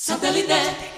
Santelidade.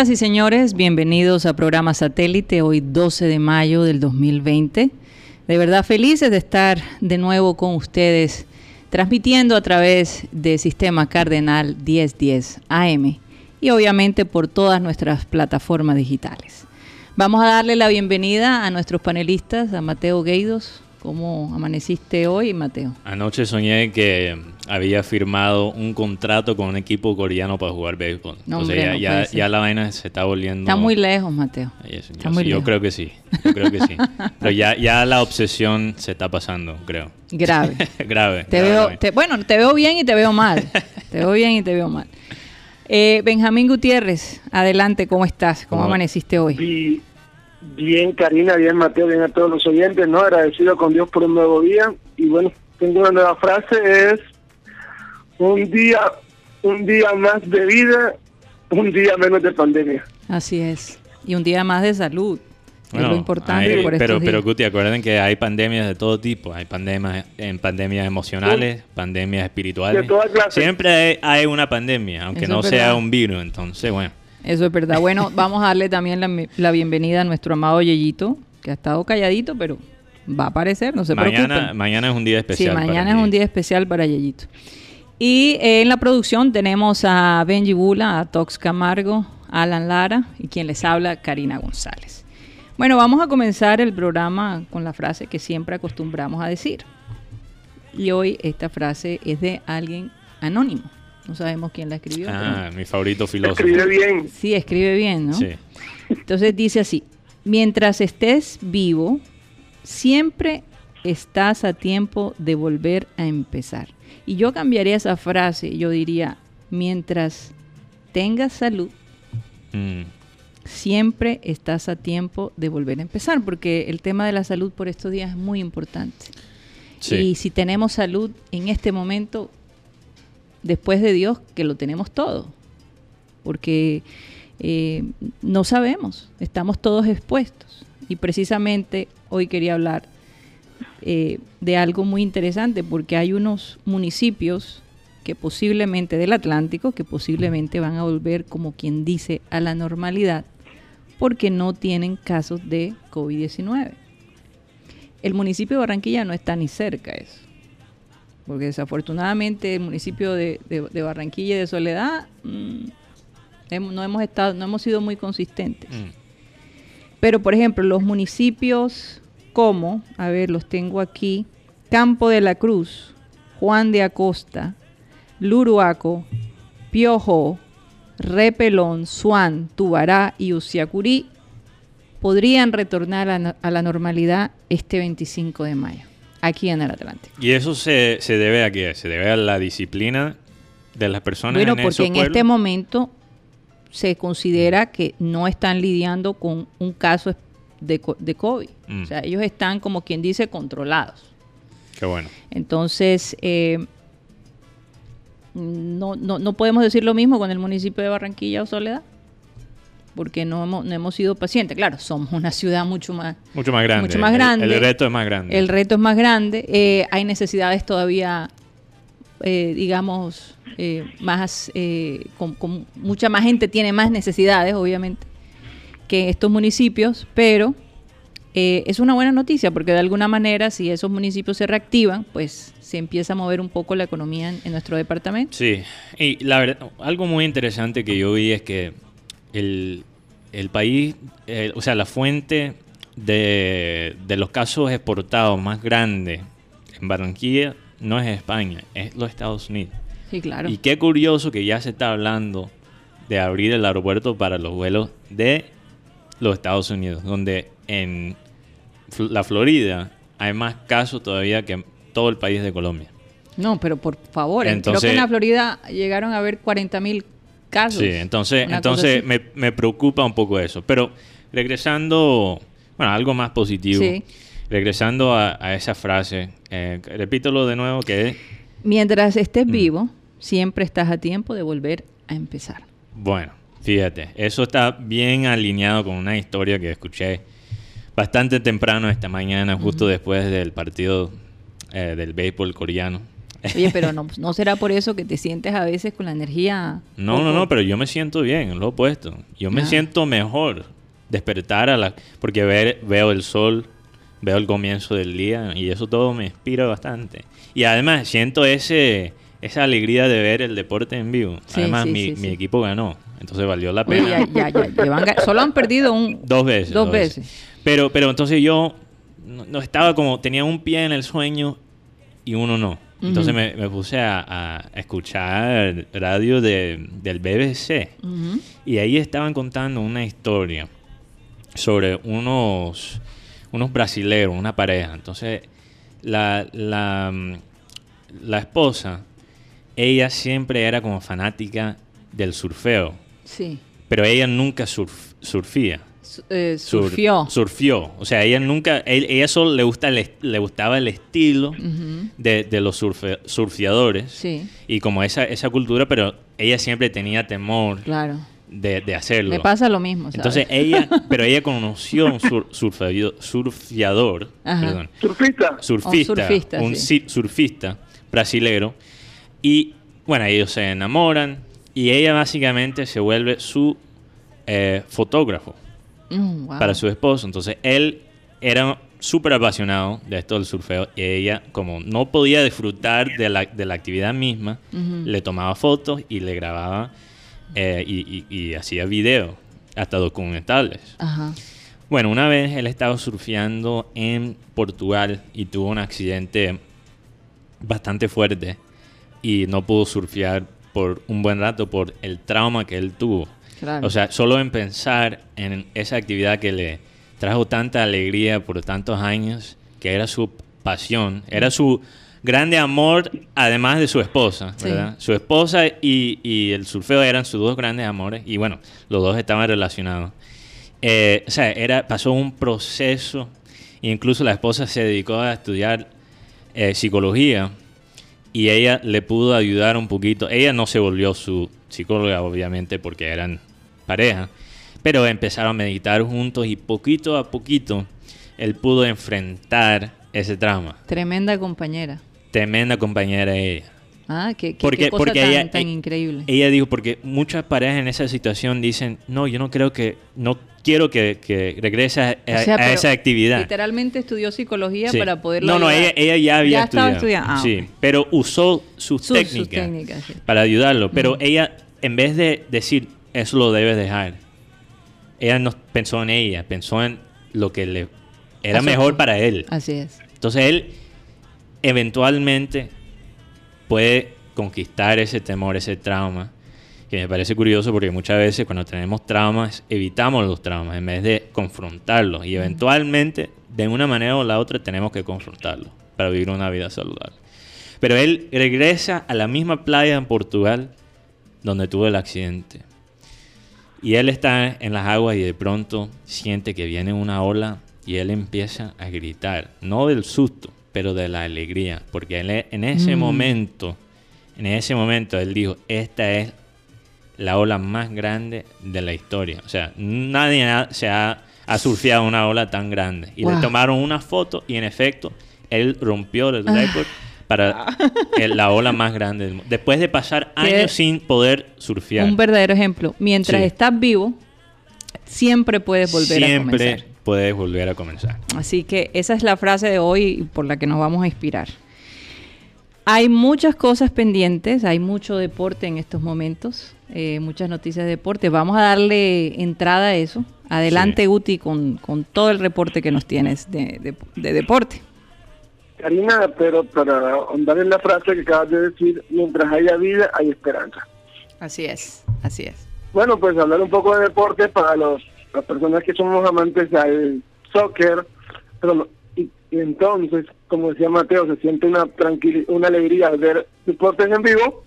Señoras y señores, bienvenidos a programa Satélite, hoy 12 de mayo del 2020. De verdad felices de estar de nuevo con ustedes transmitiendo a través de Sistema Cardenal 1010 AM y obviamente por todas nuestras plataformas digitales. Vamos a darle la bienvenida a nuestros panelistas, a Mateo Gueidos. ¿Cómo amaneciste hoy, Mateo? Anoche soñé que había firmado un contrato con un equipo coreano para jugar béisbol. o sea, ya, la vaina se está volviendo... Está muy lejos, Mateo. yo creo que sí, yo creo que sí. Pero ya, ya la obsesión se está pasando, creo. Grave. grave. Te veo, bueno, te veo bien y te veo mal. te veo bien y te veo mal. Eh, Benjamín Gutiérrez, adelante, ¿cómo estás? ¿Cómo, amaneciste hoy? Bien, Karina, bien, Mateo, bien a todos los oyentes, ¿no? Agradecido con Dios por un nuevo día. Y bueno, tengo una nueva frase, es un día, un día más de vida, un día menos de pandemia. Así es. Y un día más de salud. es lo importante por pero, pero Guti, acuerden que hay pandemias de todo tipo. Hay pandemias, en pandemias emocionales, pandemias espirituales. Siempre hay, una pandemia, aunque no sea un virus. Entonces, bueno. Eso es verdad. Bueno, vamos a darle también la, la, bienvenida a nuestro amado Yeyito, que ha estado calladito, pero va a aparecer, no se mañana, Mañana es un día especial. Sí, mañana es un día especial para Yeyito. Y en la producción tenemos a Benji Bula, a Tox Camargo, Alan Lara y quien les habla, Karina González. Bueno, vamos a comenzar el programa con la frase que siempre acostumbramos a decir. Y hoy esta frase es de alguien anónimo. No sabemos quién la escribió. Ah, mi favorito filósofo. Escribe bien. Sí, escribe bien, ¿no? Sí. Entonces dice así, mientras estés vivo, siempre estás a tiempo de volver a empezar. Y yo cambiaría esa frase, yo diría, mientras tengas salud, mm. siempre estás a tiempo de volver a empezar, porque el tema de la salud por estos días es muy importante. Y si tenemos salud en este momento, después de Dios, que lo tenemos todo, porque eh, no sabemos, estamos todos expuestos. Y precisamente hoy quería hablar eh, de algo muy interesante, porque hay unos municipios que posiblemente del Atlántico, que posiblemente van a volver, como quien dice, a la normalidad, porque no tienen casos de COVID-19. El municipio de Barranquilla no está ni cerca de eso, porque desafortunadamente el municipio de, Barranquilla y de Soledad mm, no hemos estado, no hemos sido muy consistentes. Mm. Pero, por ejemplo, los municipios como, a ver, los tengo aquí, Campo de la Cruz, Juan de Acosta, Luruaco, Piojo, Repelón, Suán, Tubará y Uciacurí podrían retornar a, la normalidad este 25 de mayo, aquí en el Atlántico. ¿Y eso se, debe a qué? ¿Se debe a la disciplina de las personas? Bueno, porque en este momento se considera que no están lidiando con un caso de, de COVID. Mm. O sea, ellos están, como quien dice, controlados. Qué bueno. Entonces, eh, no, no, no, podemos decir lo mismo con el municipio de Barranquilla o Soledad, porque no hemos, no hemos sido pacientes. Claro, somos una ciudad mucho más, mucho más grande. Mucho más grande. El, reto es más grande. El reto es más grande. Eh, hay necesidades todavía, eh, digamos, más, con, con, mucha más gente tiene más necesidades, obviamente que estos municipios, pero eh, es una buena noticia porque de alguna manera si esos municipios se reactivan, pues se empieza a mover un poco la economía en, nuestro departamento. Sí, y la verdad, algo muy interesante que yo vi es que el, país, eh, o sea, la fuente de, de, los casos exportados más grande en Barranquilla no es España, es los Estados Unidos. Sí, claro. Y qué curioso que ya se está hablando de abrir el aeropuerto para los vuelos de los Estados Unidos, donde en la Florida hay más casos todavía que en todo el país de Colombia. No, pero por favor, creo que en la Florida llegaron a haber 40 mil casos. Sí, entonces, entonces me, preocupa un poco eso. Pero regresando, bueno, algo más positivo. Regresando a, esa frase, eh, repítelo de nuevo que Mientras estés mm. vivo, siempre estás a tiempo de volver a empezar. Bueno, fíjate, eso está bien alineado con una historia que escuché bastante temprano esta mañana, justo después del partido eh, del béisbol coreano. Oye, pero no, no será por eso que te sientes a veces con la energía. No, no, no, pero yo me siento bien, lo opuesto. Yo me ah. siento mejor despertar a la. Porque ver, veo el sol, veo el comienzo del día y eso todo me inspira bastante. Y además siento ese esa alegría de ver el deporte en vivo. además, mi, mi, equipo ganó, entonces valió la pena. ya, ya, ya. solo han perdido un... Dos veces. Dos, veces. Pero, pero entonces yo no, estaba como, tenía un pie en el sueño y uno no. Entonces me, puse a, escuchar radio de, del BBC y ahí estaban contando una historia sobre unos, unos brasileros, una pareja. Entonces la, la, la esposa, ella siempre era como fanática del surfeo. Sí. Pero ella nunca surfía. Eh, surfió. surfió. O sea, ella nunca, ella solo le, gusta le gustaba el estilo de, los surfeadores. Sí. Y como esa, esa cultura, pero ella siempre tenía temor. Claro. De, hacerlo. Me pasa lo mismo. Entonces ella, pero ella conoció un surfeador, perdón, surfista, surfista, un surfista brasilero y bueno ellos se enamoran y ella básicamente se vuelve su eh, fotógrafo. Mm, para su esposo. Entonces él era súper apasionado de esto del surfeo y ella, como no podía disfrutar de la, de la actividad misma, le tomaba fotos y le grababa eh, y, hacía videos, hasta documentales. Bueno, una vez él estaba surfeando en Portugal y tuvo un accidente bastante fuerte y no pudo surfear por un buen rato por el trauma que él tuvo. O sea, solo en pensar en esa actividad que le trajo tanta alegría por tantos años, que era su pasión, era su grande amor, además de su esposa, ¿verdad? Su esposa y, el surfeo eran sus dos grandes amores, y bueno, los dos estaban relacionados. Eh, o sea, era, pasó un proceso, incluso la esposa se dedicó a estudiar eh, psicología, y ella le pudo ayudar un poquito. Ella no se volvió su psicóloga, obviamente, porque eran pareja, pero empezaron a meditar juntos y poquito a poquito él pudo enfrentar ese trauma. Tremenda compañera. Tremenda compañera ella. Ah, qué, porque, cosa tan, ella, tan, increíble. Ella dijo, porque muchas parejas en esa situación dicen, no, yo no creo que, no quiero que, que regrese a, esa actividad. Literalmente estudió psicología para poder... No, no, ella, ella, ya había estudiado. Ah, sí, pero usó sus, técnicas, para ayudarlo. Pero ella, en vez de decir, eso lo debes dejar. Ella no pensó en ella, pensó en lo que le era mejor para él. Así es. Entonces él eventualmente puede conquistar ese temor, ese trauma, que me parece curioso porque muchas veces cuando tenemos traumas evitamos los traumas en vez de confrontarlos y eventualmente de una manera o la otra tenemos que confrontarlos para vivir una vida saludable. Pero él regresa a la misma playa en Portugal donde tuvo el accidente y él está en las aguas y de pronto siente que viene una ola y él empieza a gritar, no del susto, pero de la alegría, porque él, en ese mm. momento, en ese momento él dijo, esta es la ola más grande de la historia. O sea, nadie se ha, surfeado una ola tan grande. Y le tomaron una foto y en efecto, él rompió el ah. Para ah. la ola más grande Después de pasar años sin poder surfear. Un verdadero ejemplo. Mientras estás vivo, siempre puedes volver a comenzar. Siempre puedes volver a comenzar. Así que esa es la frase de hoy por la que nos vamos a inspirar. Hay muchas cosas pendientes, hay mucho deporte en estos momentos, eh, muchas noticias de deporte. Vamos a darle entrada a eso. Adelante, Uti, con, con, todo el reporte que nos tienes de, de, deporte. Karina, pero para andar en la frase que acabas de decir, mientras haya vida, hay esperanza. Así es, así es. Bueno, pues hablar un poco de deporte para los, las personas que somos amantes del soccer, pero y, entonces, como decía Mateo, se siente una tranquilidad, una alegría al ver deportes en vivo.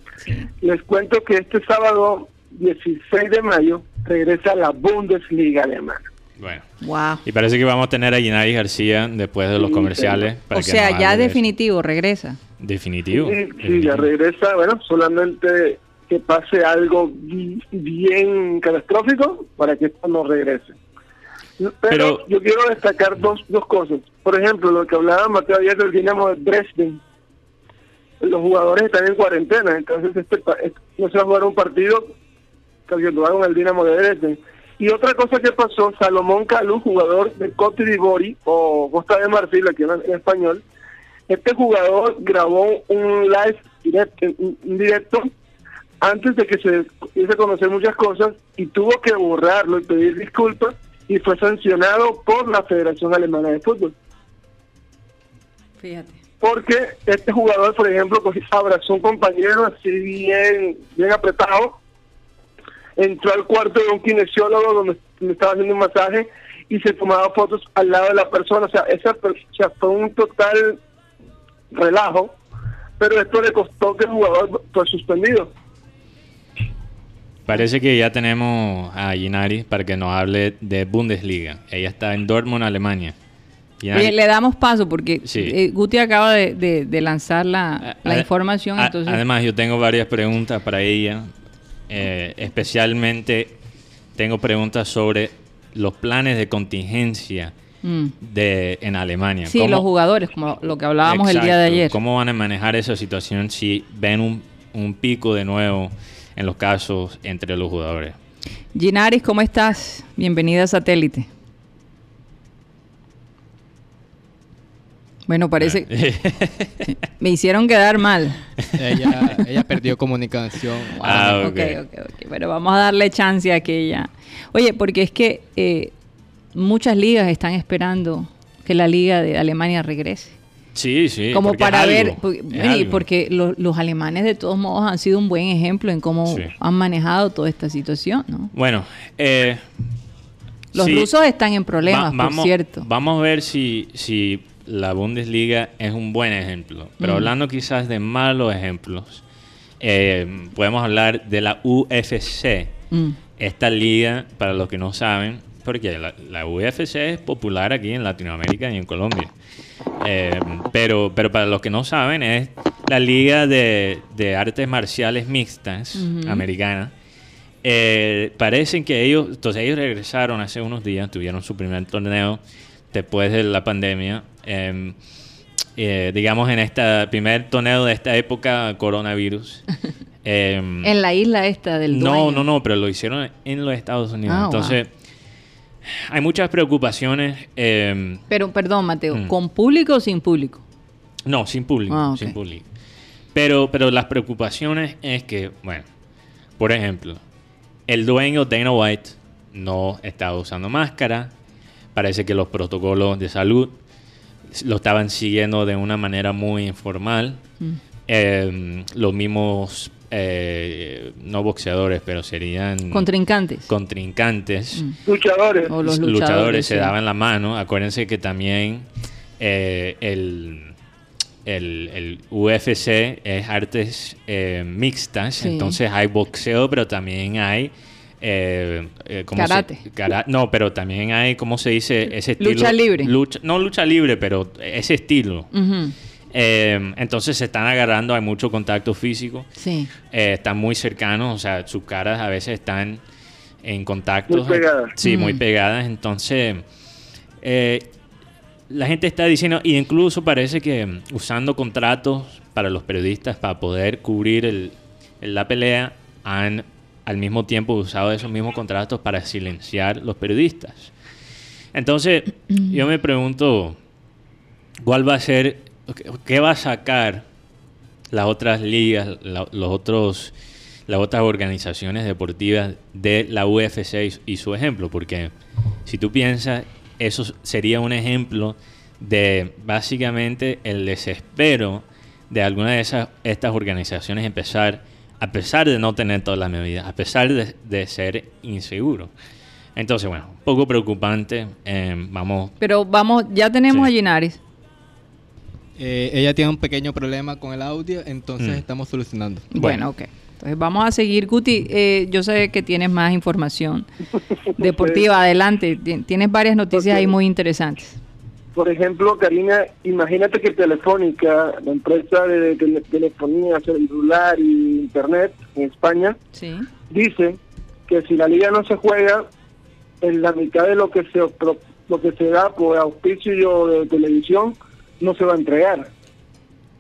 Les cuento que este sábado 16 de mayo regresa la Bundesliga alemana. Bueno. Wow. Y parece que vamos a tener a Gennady García después de los comerciales. o sea, ya definitivo, regresa. Definitivo. Sí, ya regresa. Bueno, solamente que pase algo bien catastrófico para que esto no regrese. Pero, yo quiero destacar dos, dos cosas. Por ejemplo, lo que hablaba Mateo ayer del Dinamo de Dresden. Los jugadores están en cuarentena, entonces este, no se va a jugar un partido que lo hagan el Dinamo de Dresden. Y otra cosa que pasó, Salomón Calú, jugador de Cote d'Ivoire o Costa de Marfil, aquí en, español, este jugador grabó un live directo, un directo antes de que se a conocer muchas cosas y tuvo que borrarlo y pedir disculpas y fue sancionado por la Federación Alemana de Fútbol. Fíjate. Porque este jugador, por ejemplo, pues, abrazó a un compañero así bien, bien apretado, entró al cuarto de un kinesiólogo donde me estaba haciendo un masaje y se tomaba fotos al lado de la persona. O sea, esa fue un total relajo, pero esto le costó que el jugador fue suspendido. Parece que ya tenemos a Ginari para que nos hable de Bundesliga. Ella está en Dortmund, Alemania. le damos paso porque eh, Guti acaba de, lanzar la, información. Además, yo tengo varias preguntas para ella. Eh, especialmente tengo preguntas sobre los planes de contingencia mm. de, en Alemania. Sí, los jugadores, como lo que hablábamos el día de ayer. ¿Cómo van a manejar esa situación si ven un, un pico de nuevo? en los casos entre los jugadores. Ginaris, ¿cómo estás? Bienvenida a Satélite. Bueno, parece que me hicieron quedar mal. Ella, perdió comunicación. Ah, ok, ok, ok. Pero vamos a darle chance a que ella... Oye, porque es que eh, muchas ligas están esperando que la liga de Alemania regrese. Sí, sí. Como para ver, porque, los, alemanes de todos modos han sido un buen ejemplo en cómo han manejado toda esta situación, ¿no? Bueno, eh, los rusos están en problemas, por cierto. Vamos a ver si, si la Bundesliga es un buen ejemplo. Pero mm. hablando quizás de malos ejemplos, eh, podemos hablar de la UFC. Mm. Esta liga, para los que no saben, porque la, la UFC es popular aquí en Latinoamérica y en Colombia. Eh, pero, pero para los que no saben, es la Liga de, Artes Marciales Mixtas americana. Eh, parecen que ellos, entonces ellos regresaron hace unos días, tuvieron su primer torneo después de la pandemia. Em, eh, digamos en este primer torneo de esta época coronavirus. Em, en la isla esta del No, no, no, pero lo hicieron en los Estados Unidos. Ah, entonces, hay muchas preocupaciones. Em, Pero, perdón, Mateo, mm. ¿con público o sin público? No, sin público, ah, sin público. Pero, pero las preocupaciones es que, bueno, por ejemplo, el dueño Dana White no estaba usando máscara. Parece que los protocolos de salud lo estaban siguiendo de una manera muy informal. Mm. Em, los mismos eh, no boxeadores, pero serían... Contrincantes. Contrincantes. Mm. Luchadores. O los luchadores, se daban la mano. Acuérdense que también eh, el, el, UFC es artes eh, mixtas, entonces hay boxeo, pero también hay... karate. no, pero también hay, ¿cómo se dice? Ese estilo. Lucha libre. no lucha libre, pero ese estilo. Eh, entonces se están agarrando, hay mucho contacto físico. Sí. Eh, están muy cercanos, o sea, sus caras a veces están en contacto. Muy pegadas. Sí, muy pegadas. Entonces, eh, la gente está diciendo, y incluso parece que usando contratos para los periodistas para poder cubrir el, la pelea, han al mismo tiempo usado esos mismos contratos para silenciar los periodistas. Entonces, yo me pregunto, ¿cuál va a ser ¿Qué va a sacar las otras ligas, los otros las otras organizaciones deportivas de la UFC y su ejemplo, porque si tú piensas, eso sería un ejemplo de básicamente el desespero de alguna de esas estas organizaciones empezar, a pesar de no tener todas las medidas, a pesar de, ser inseguro. Entonces, bueno, un poco preocupante. Em, vamos. Pero vamos, ya tenemos a Ginaris. Eh, ella tiene un pequeño problema con el audio, entonces mm. estamos solucionando. Bueno, ok. Entonces vamos a seguir. Guti, eh, yo sé que tienes más información deportiva. Adelante. Tienes varias noticias ahí muy interesantes. Por ejemplo, Karina, imagínate que Telefónica, la empresa de, telefonía celular y internet en España, dice que si la liga no se juega, en la mitad de lo que se lo que se da por auspicio de televisión no se va a entregar.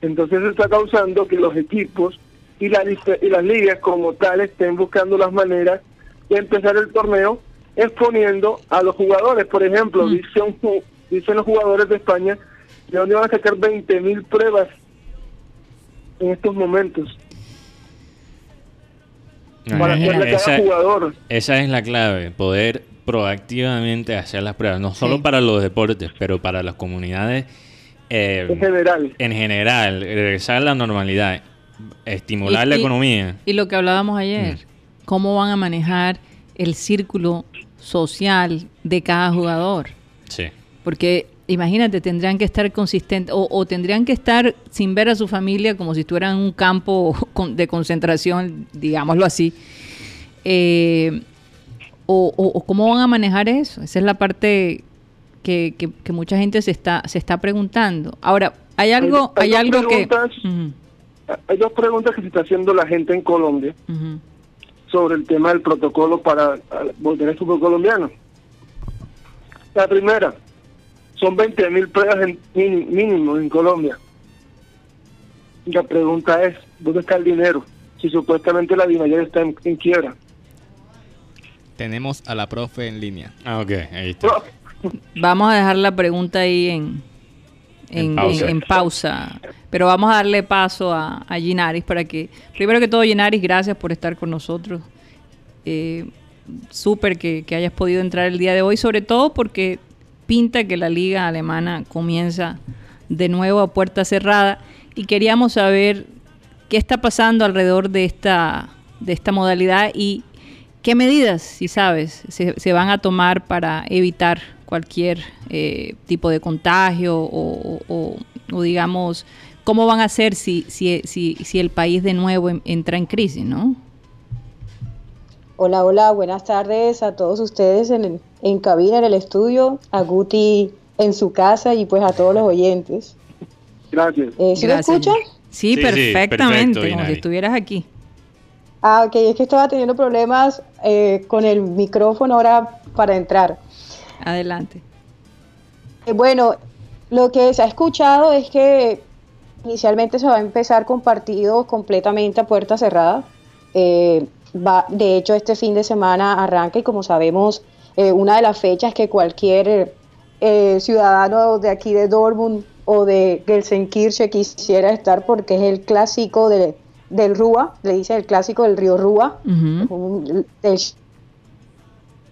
Entonces está causando que los equipos y, la, y las ligas como tal estén buscando las maneras de empezar el torneo exponiendo a los jugadores. Por ejemplo, mm dicen los jugadores de España, de dónde van a sacar 20.000 pruebas en estos momentos. para esa, jugador. esa es la clave, poder proactivamente hacer las pruebas, no solo para los deportes, pero para las comunidades eh, en general. En general, regresar a la normalidad, estimular la economía. Y lo que hablábamos ayer, mm. cómo van a manejar el círculo social de cada jugador. Sí. Porque imagínate, tendrían que estar consistentes o, tendrían que estar sin ver a su familia como si estuvieran en un campo de concentración, digámoslo así. Eh, o, cómo van a manejar eso. Esa es la parte que, mucha gente se está, se está preguntando. Ahora, hay algo, hay, algo que... Hay dos preguntas que se está haciendo la gente en Colombia sobre el tema del protocolo para volver al fútbol colombiano. La primera, son 20 mil pruebas en, mínimo en Colombia. La pregunta es, ¿dónde está el dinero? Si supuestamente la DIMAYOR está en, quiebra. Tenemos a la profe en línea. Ah, ok, ahí está. Vamos a dejar la pregunta ahí en, en, pausa. Pero vamos a darle paso a, a, Ginaris para que, primero que todo, Ginaris, gracias por estar con nosotros. Eh, Súper que, que hayas podido entrar el día de hoy, sobre todo porque pinta que la liga alemana comienza de nuevo a puerta cerrada y queríamos saber qué está pasando alrededor de esta, de esta modalidad y qué medidas, si sabes, se, van a tomar para evitar cualquier eh, tipo de contagio o, digamos, cómo van a hacer si, si, si, si el país de nuevo entra en crisis, ¿no? Hola, hola, buenas tardes a todos ustedes en, en cabina, en el estudio, a Guti en su casa y pues a todos los oyentes. Gracias. Eh, ¿Sí escuchan? Sí, perfectamente, como si estuvieras aquí. Ah, ok, es que estaba teniendo problemas eh, con el micrófono ahora para entrar. Adelante. Eh, bueno, lo que se ha escuchado es que inicialmente se va a empezar con partidos completamente a puerta cerrada. Va, de hecho, este fin de semana arranca y como sabemos, eh, una de las fechas que cualquier eh, ciudadano de aquí de Dortmund o de Gelsenkirchen quisiera estar porque es el clásico de, del Rúa, le dice el clásico del río Rúa, uh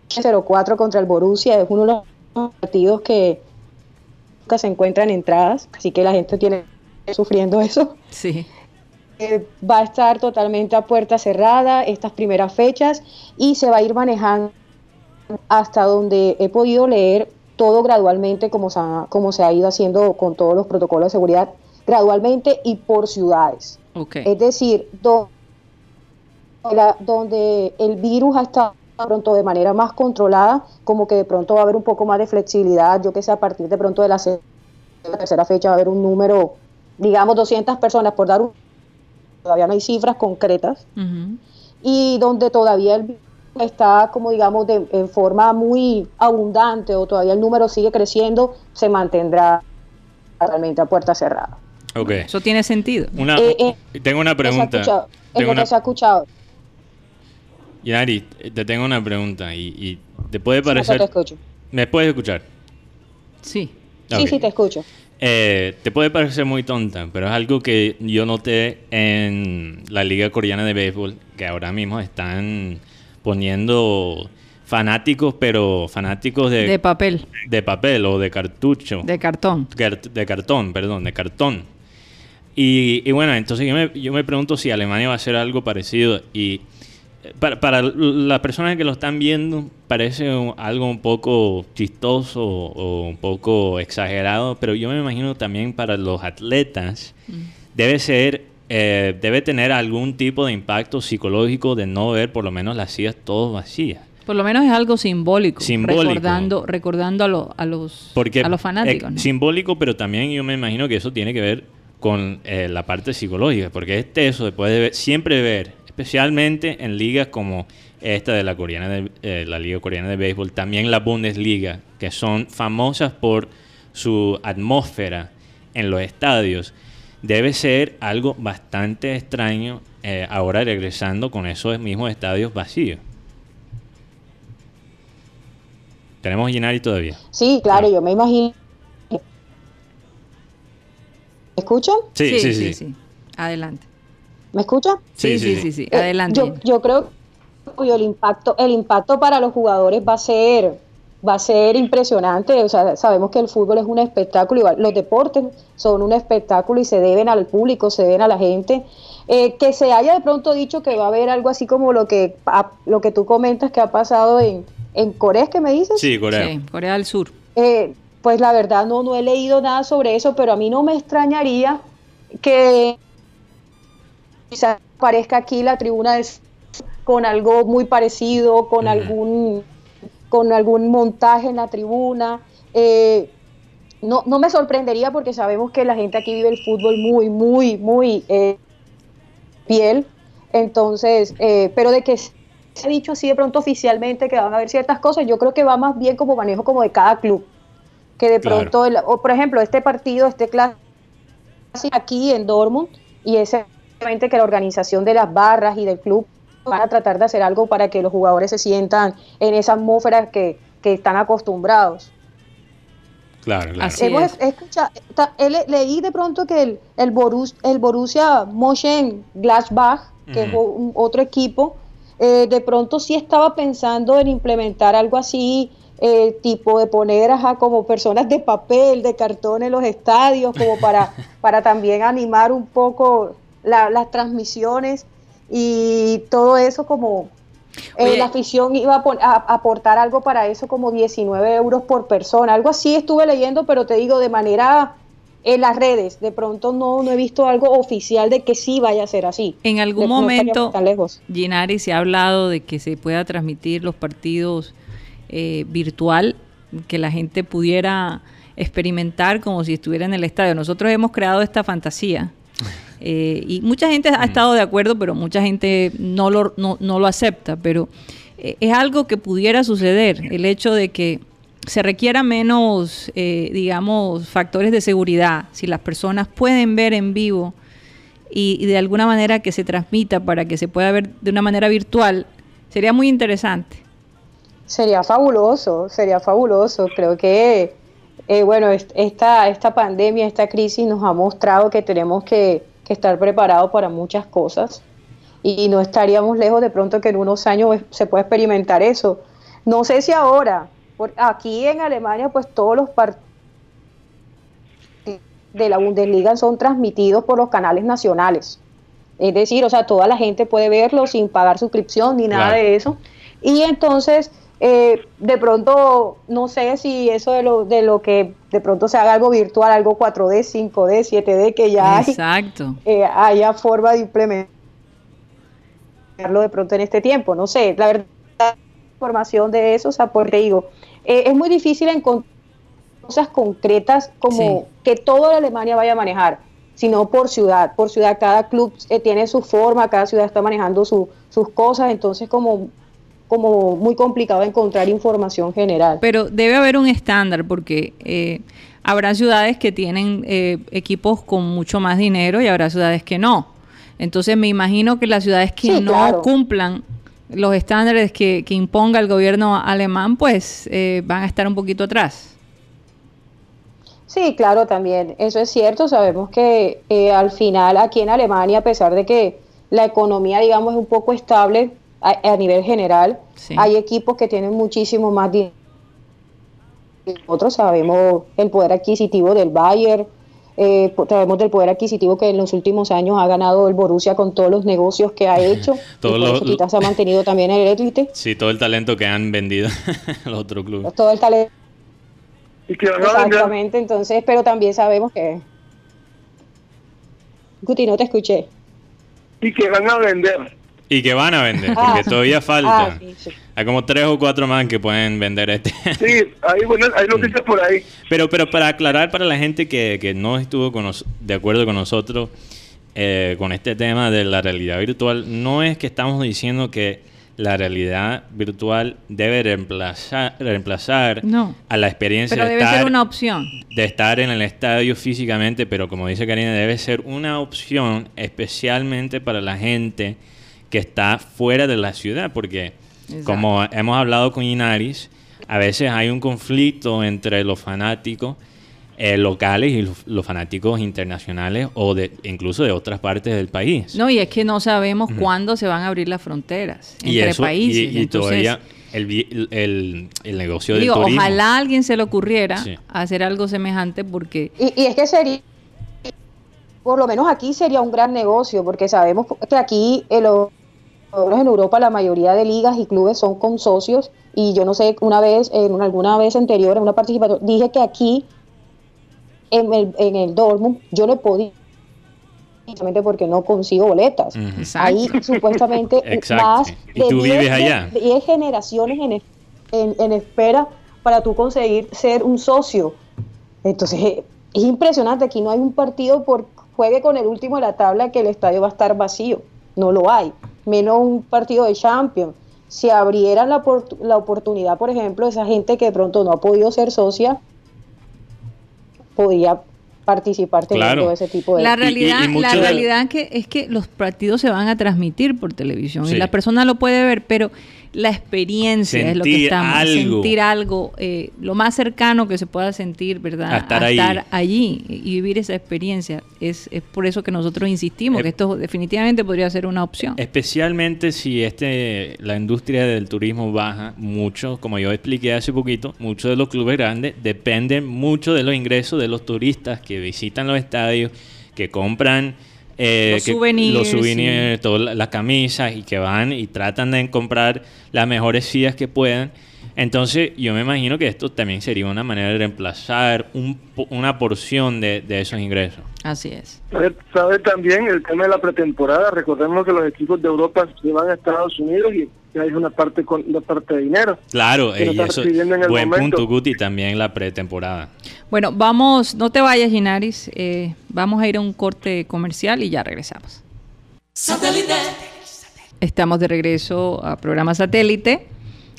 0-4 contra el Borussia, es uno de los partidos que nunca se encuentran entradas, así que la gente tiene sufriendo eso. Sí. Eh, va a estar totalmente a puerta cerrada estas primeras fechas y se va a ir manejando hasta donde he podido leer todo gradualmente como se, ha, como se ha ido haciendo con todos los protocolos de seguridad, gradualmente y por ciudades. Es decir, donde el virus ha estado pronto de manera más controlada, como que de pronto va a haber un poco más de flexibilidad, yo que sé, a partir de pronto de la, tercera fecha va a haber un número, digamos 200 personas, por dar un... Todavía no hay cifras concretas. Y donde todavía el está como digamos de, en forma muy abundante o todavía el número sigue creciendo, se mantendrá realmente a puerta cerrada. Okay. Eso tiene sentido. Eh, eh, tengo una pregunta. Es lo que se ha escuchado. Yanari, te tengo una pregunta y, te puede parecer... te escucho. ¿Me puedes escuchar? Sí. Sí, sí, te escucho. Eh, te puede parecer muy tonta, pero es algo que yo noté en la Liga Coreana de Béisbol, que ahora mismo están poniendo fanáticos, pero fanáticos de... De papel. De papel o de cartucho. De cartón. De cartón, perdón, de cartón. Y, bueno, entonces yo me, yo me pregunto si Alemania va a hacer algo parecido y para, las personas que lo están viendo parece algo un poco chistoso o un poco exagerado, pero yo me imagino también para los atletas mm. debe ser, eh, debe tener algún tipo de impacto psicológico de no ver por lo menos las sillas todas vacías. Por lo menos es algo simbólico, recordando, recordando a, a los, a los fanáticos. Simbólico, pero también yo me imagino que eso tiene que ver con eh, la parte psicológica, porque es eso, después de siempre ver especialmente en ligas como esta de la coreana de, eh, la liga coreana de béisbol, también la Bundesliga, que son famosas por su atmósfera en los estadios, debe ser algo bastante extraño eh, ahora regresando con esos mismos estadios vacíos. Tenemos Ginari todavía. Sí, claro, yo me imagino. ¿Me escuchan? sí, sí, sí, sí. Adelante. ¿Me escucha? Sí, sí, sí, sí, eh, adelante. yo, creo que el impacto, el impacto para los jugadores va a ser, va a ser impresionante. O sea, sabemos que el fútbol es un espectáculo, igual los deportes son un espectáculo y se deben al público, se deben a la gente. Eh, que se haya de pronto dicho que va a haber algo así como lo que, lo que tú comentas que ha pasado en, en Corea, ¿qué me dices? Sí, Corea. Sí, Corea del Sur. Eh, pues la verdad no, no he leído nada sobre eso, pero a mí no me extrañaría que quizás aparezca aquí la tribuna con algo muy parecido, con algún con algún montaje en la tribuna. Eh, no, no me sorprendería porque sabemos que la gente aquí vive el fútbol muy, muy, muy eh, piel. Entonces, eh, pero de que se ha dicho así de pronto oficialmente que van a haber ciertas cosas, yo creo que va más bien como manejo como de cada club. Que de pronto, o por ejemplo, este partido, este clase aquí en Dortmund, y ese que la organización de las barras y del club van a tratar de hacer algo para que los jugadores se sientan en esa atmósfera que, están acostumbrados. Claro, claro. Hemos escuchado, leí de pronto que el, el, Borus, el Borussia Mönchengladbach, que es otro equipo, eh, de pronto sí estaba pensando en implementar algo así, eh, tipo de poner a como personas de papel, de cartón en los estadios, como para, para también animar un poco las transmisiones y todo eso como eh, la afición iba a, aportar algo para eso como 19 euros por persona, algo así estuve leyendo, pero te digo de manera en las redes, de pronto no, no he visto algo oficial de que sí vaya a ser así. En algún momento, Ginari, se ha hablado de que se pueda transmitir los partidos eh, virtual, que la gente pudiera experimentar como si estuviera en el estadio. Nosotros hemos creado esta fantasía eh, y mucha gente ha mm. estado de acuerdo, pero mucha gente no lo, no, lo acepta. Pero eh, es algo que pudiera suceder, el hecho de que se requiera menos, eh, digamos, factores de seguridad, si las personas pueden ver en vivo y, de alguna manera que se transmita para que se pueda ver de una manera virtual, sería muy interesante. Sería fabuloso, sería fabuloso. Creo que, bueno, esta, esta pandemia, esta crisis nos ha mostrado que tenemos que estar preparado para muchas cosas y no estaríamos lejos de pronto que en unos años se pueda experimentar eso. No sé si ahora, aquí en Alemania pues todos los partidos de la Bundesliga son transmitidos por los canales nacionales. Es decir, o sea, toda la gente puede verlo sin pagar suscripción ni nada de eso. Y entonces eh, de pronto, no sé si eso de lo, de lo que de pronto se haga algo virtual, algo 4D, 5D, 7D, que ya Exacto. Eh, haya forma de implementarlo de pronto en este tiempo. No sé, la verdad, información de eso, o sea, porque digo, eh, es muy difícil encontrar cosas concretas como que toda Alemania vaya a manejar, sino por ciudad. Por ciudad, cada club tiene su forma, cada ciudad está manejando sus cosas, entonces como como muy complicado encontrar información general. Pero debe haber un estándar porque eh, habrá ciudades que tienen eh, equipos con mucho más dinero y habrá ciudades que no. Entonces me imagino que las ciudades que no cumplan los estándares que, imponga el gobierno alemán, pues eh, van a estar un poquito atrás. Sí, claro, también. Eso es cierto. Sabemos que eh, al final aquí en Alemania, a pesar de que la economía, digamos, es un poco estable a, nivel general, hay equipos que tienen muchísimo más dinero. Nosotros sabemos el poder adquisitivo del Bayern, eh, sabemos del poder adquisitivo que en los últimos años ha ganado el Borussia con todos los negocios que ha hecho. todo y se ha mantenido también en el élite. Sí, todo el talento que han vendido los otros clubes. Todo el talento Exactamente, entonces, pero también sabemos que... Guti, no te escuché. Y que van a vender. Y que van a vender, ah, porque todavía falta. Ah, hay como tres o cuatro más que pueden vender este. Sí, hay, bueno, hay noticias por ahí. Pero, pero para aclarar para la gente que, que no estuvo con de acuerdo con nosotros eh, con este tema de la realidad virtual, no es que estamos diciendo que la realidad virtual debe reemplazar, reemplazar a la experiencia pero de debe ser una opción. de estar en el estadio físicamente, pero como dice Karina, debe ser una opción especialmente para la gente que está fuera de la ciudad, porque como hemos hablado con Inaris, a veces hay un conflicto entre los fanáticos eh, locales y los, fanáticos internacionales o de incluso de otras partes del país. No, y es que no sabemos cuándo se van a abrir las fronteras entre países. Y, todavía el, el, negocio del turismo. Ojalá a alguien se le ocurriera hacer algo semejante porque... Y, es que sería, por lo menos aquí sería un gran negocio porque sabemos que aquí en, en Europa la mayoría de ligas y clubes son con socios y yo no sé, una vez, en alguna vez anterior, en una participación, dije que aquí en el, en el Dortmund, yo no podía precisamente porque no consigo boletas. Ahí supuestamente más ¿Y tú vives allá? 10 generaciones en, en, en, espera para tú conseguir ser un socio. Entonces es impresionante, aquí no hay un partido por juegue con el último de la tabla que el estadio va a estar vacío, no lo hay, menos un partido de Champions. Si abrieran la, la oportunidad, por ejemplo, esa gente que de pronto no ha podido ser socia, podía participar teniendo ese tipo de la realidad la realidad que es que los partidos se van a transmitir por televisión y la persona lo puede ver pero la experiencia es lo que estamos sentir algo eh, lo más cercano que se pueda sentir verdad a estar, allí y vivir esa experiencia. Es, es por eso que nosotros insistimos que esto definitivamente podría ser una opción. Especialmente si este la industria del turismo baja mucho como yo expliqué hace poquito muchos de los clubes grandes dependen mucho de los ingresos de los turistas que visitan los estadios que compran eh, los, souvenirs, los souvenirs, todas las camisas y que van y tratan de comprar las mejores sillas que puedan. Entonces, yo me imagino que esto también sería una manera de reemplazar una porción de, esos ingresos. Así es. ¿Sabe, también el tema de la pretemporada? Recordemos que los equipos de Europa se van a Estados Unidos y hay una parte con la parte de dinero. Claro, y eso, buen punto, Guti, también la pretemporada. Bueno, vamos, no te vayas, Ginaris. Eh, vamos a ir a un corte comercial y ya regresamos. Satélite. Estamos de regreso a programa Satélite.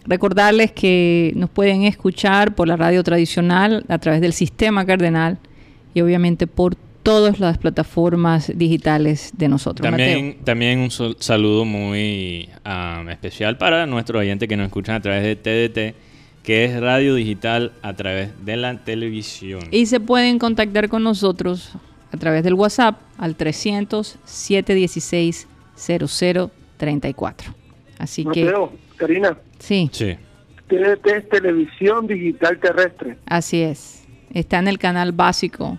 Recordarles que nos pueden escuchar por la radio tradicional a través del sistema cardenal y obviamente por todas las plataformas digitales de nosotros. También, también un saludo muy um, especial para nuestros oyentes que nos escuchan a través de TDT que es radio digital a través de la televisión. Y se pueden contactar con nosotros a través del WhatsApp al 300-716-0034. Así Mateo, que... Karina. Sí. Sí. TDT es televisión digital terrestre. Así es. Está en el canal básico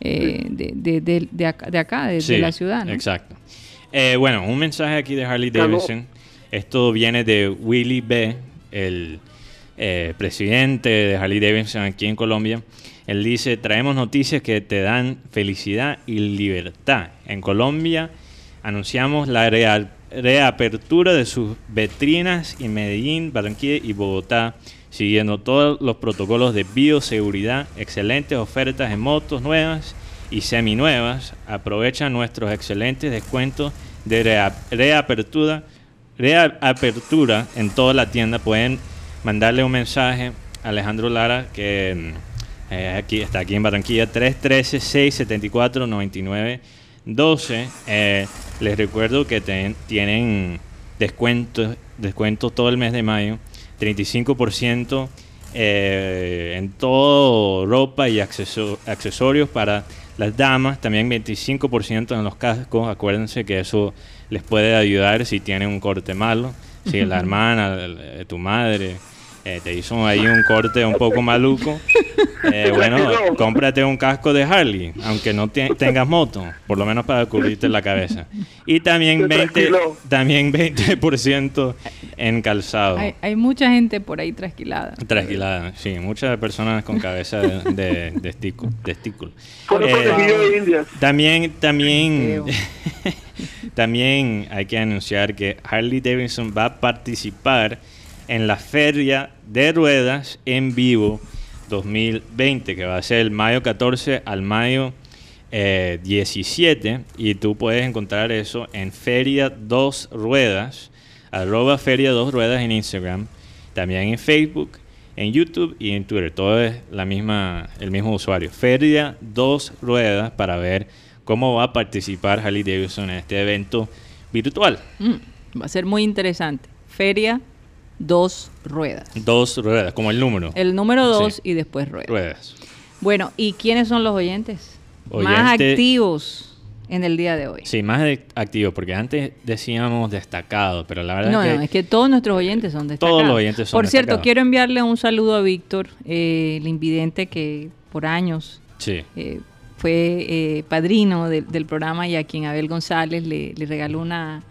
eh, de, de, de, de, acá, de, la ciudad. Exacto. Eh, bueno, un mensaje aquí de Harley Davidson. Esto viene de Willie B., el eh, presidente de Harley Davidson aquí en Colombia, él dice, traemos noticias que te dan felicidad y libertad. En Colombia anunciamos la reapertura de sus vetrinas en Medellín, Barranquilla y Bogotá, siguiendo todos los protocolos de bioseguridad, excelentes ofertas en motos nuevas y seminuevas. Aprovecha nuestros excelentes descuentos de reapertura, reapertura en toda la tienda. Pueden mandarle un mensaje a Alejandro Lara, que eh, aquí, está aquí en Barranquilla, 313-674-9912. Eh, les recuerdo que tienen descuentos descuento todo el mes de mayo, 35% eh, en todo ropa y accesorios para las damas. También 25% en los cascos. Acuérdense que eso les puede ayudar si tienen un corte malo. Si la hermana, tu madre, eh, te hizo ahí un corte un poco maluco, eh, bueno, cómprate un casco de Harley, aunque no tengas moto, por lo menos para cubrirte la cabeza. Y también 20, también 20% en calzado. Hay, mucha gente por ahí trasquilada. Trasquilada, sí, muchas personas con cabeza de, de, testículo. Eh, también, también, también hay que anunciar que Harley Davidson va a participar en la Feria de Ruedas en vivo 2020, que va a ser el mayo 14 al mayo 17. Eh, y tú puedes encontrar eso en Feria 2 Ruedas, arroba Feria 2 Ruedas en Instagram, también en Facebook, en YouTube y en Twitter. Todo es la misma, el mismo usuario. Feria 2 Ruedas para ver cómo va a participar Harley Davidson en este evento virtual. Mm, va a ser muy interesante. Feria dos ruedas. Dos ruedas, como el número. El número dos y después ruedas. Ruedas. Bueno, ¿y quiénes son los oyentes? Más activos en el día de hoy. Sí, más activos, porque antes decíamos destacados, pero la verdad es que... No, es que todos nuestros oyentes son destacados. Todos los oyentes son Por cierto, quiero enviarle un saludo a Víctor, eh, el invidente que por años eh, fue eh, padrino del programa y a quien Abel González le regaló una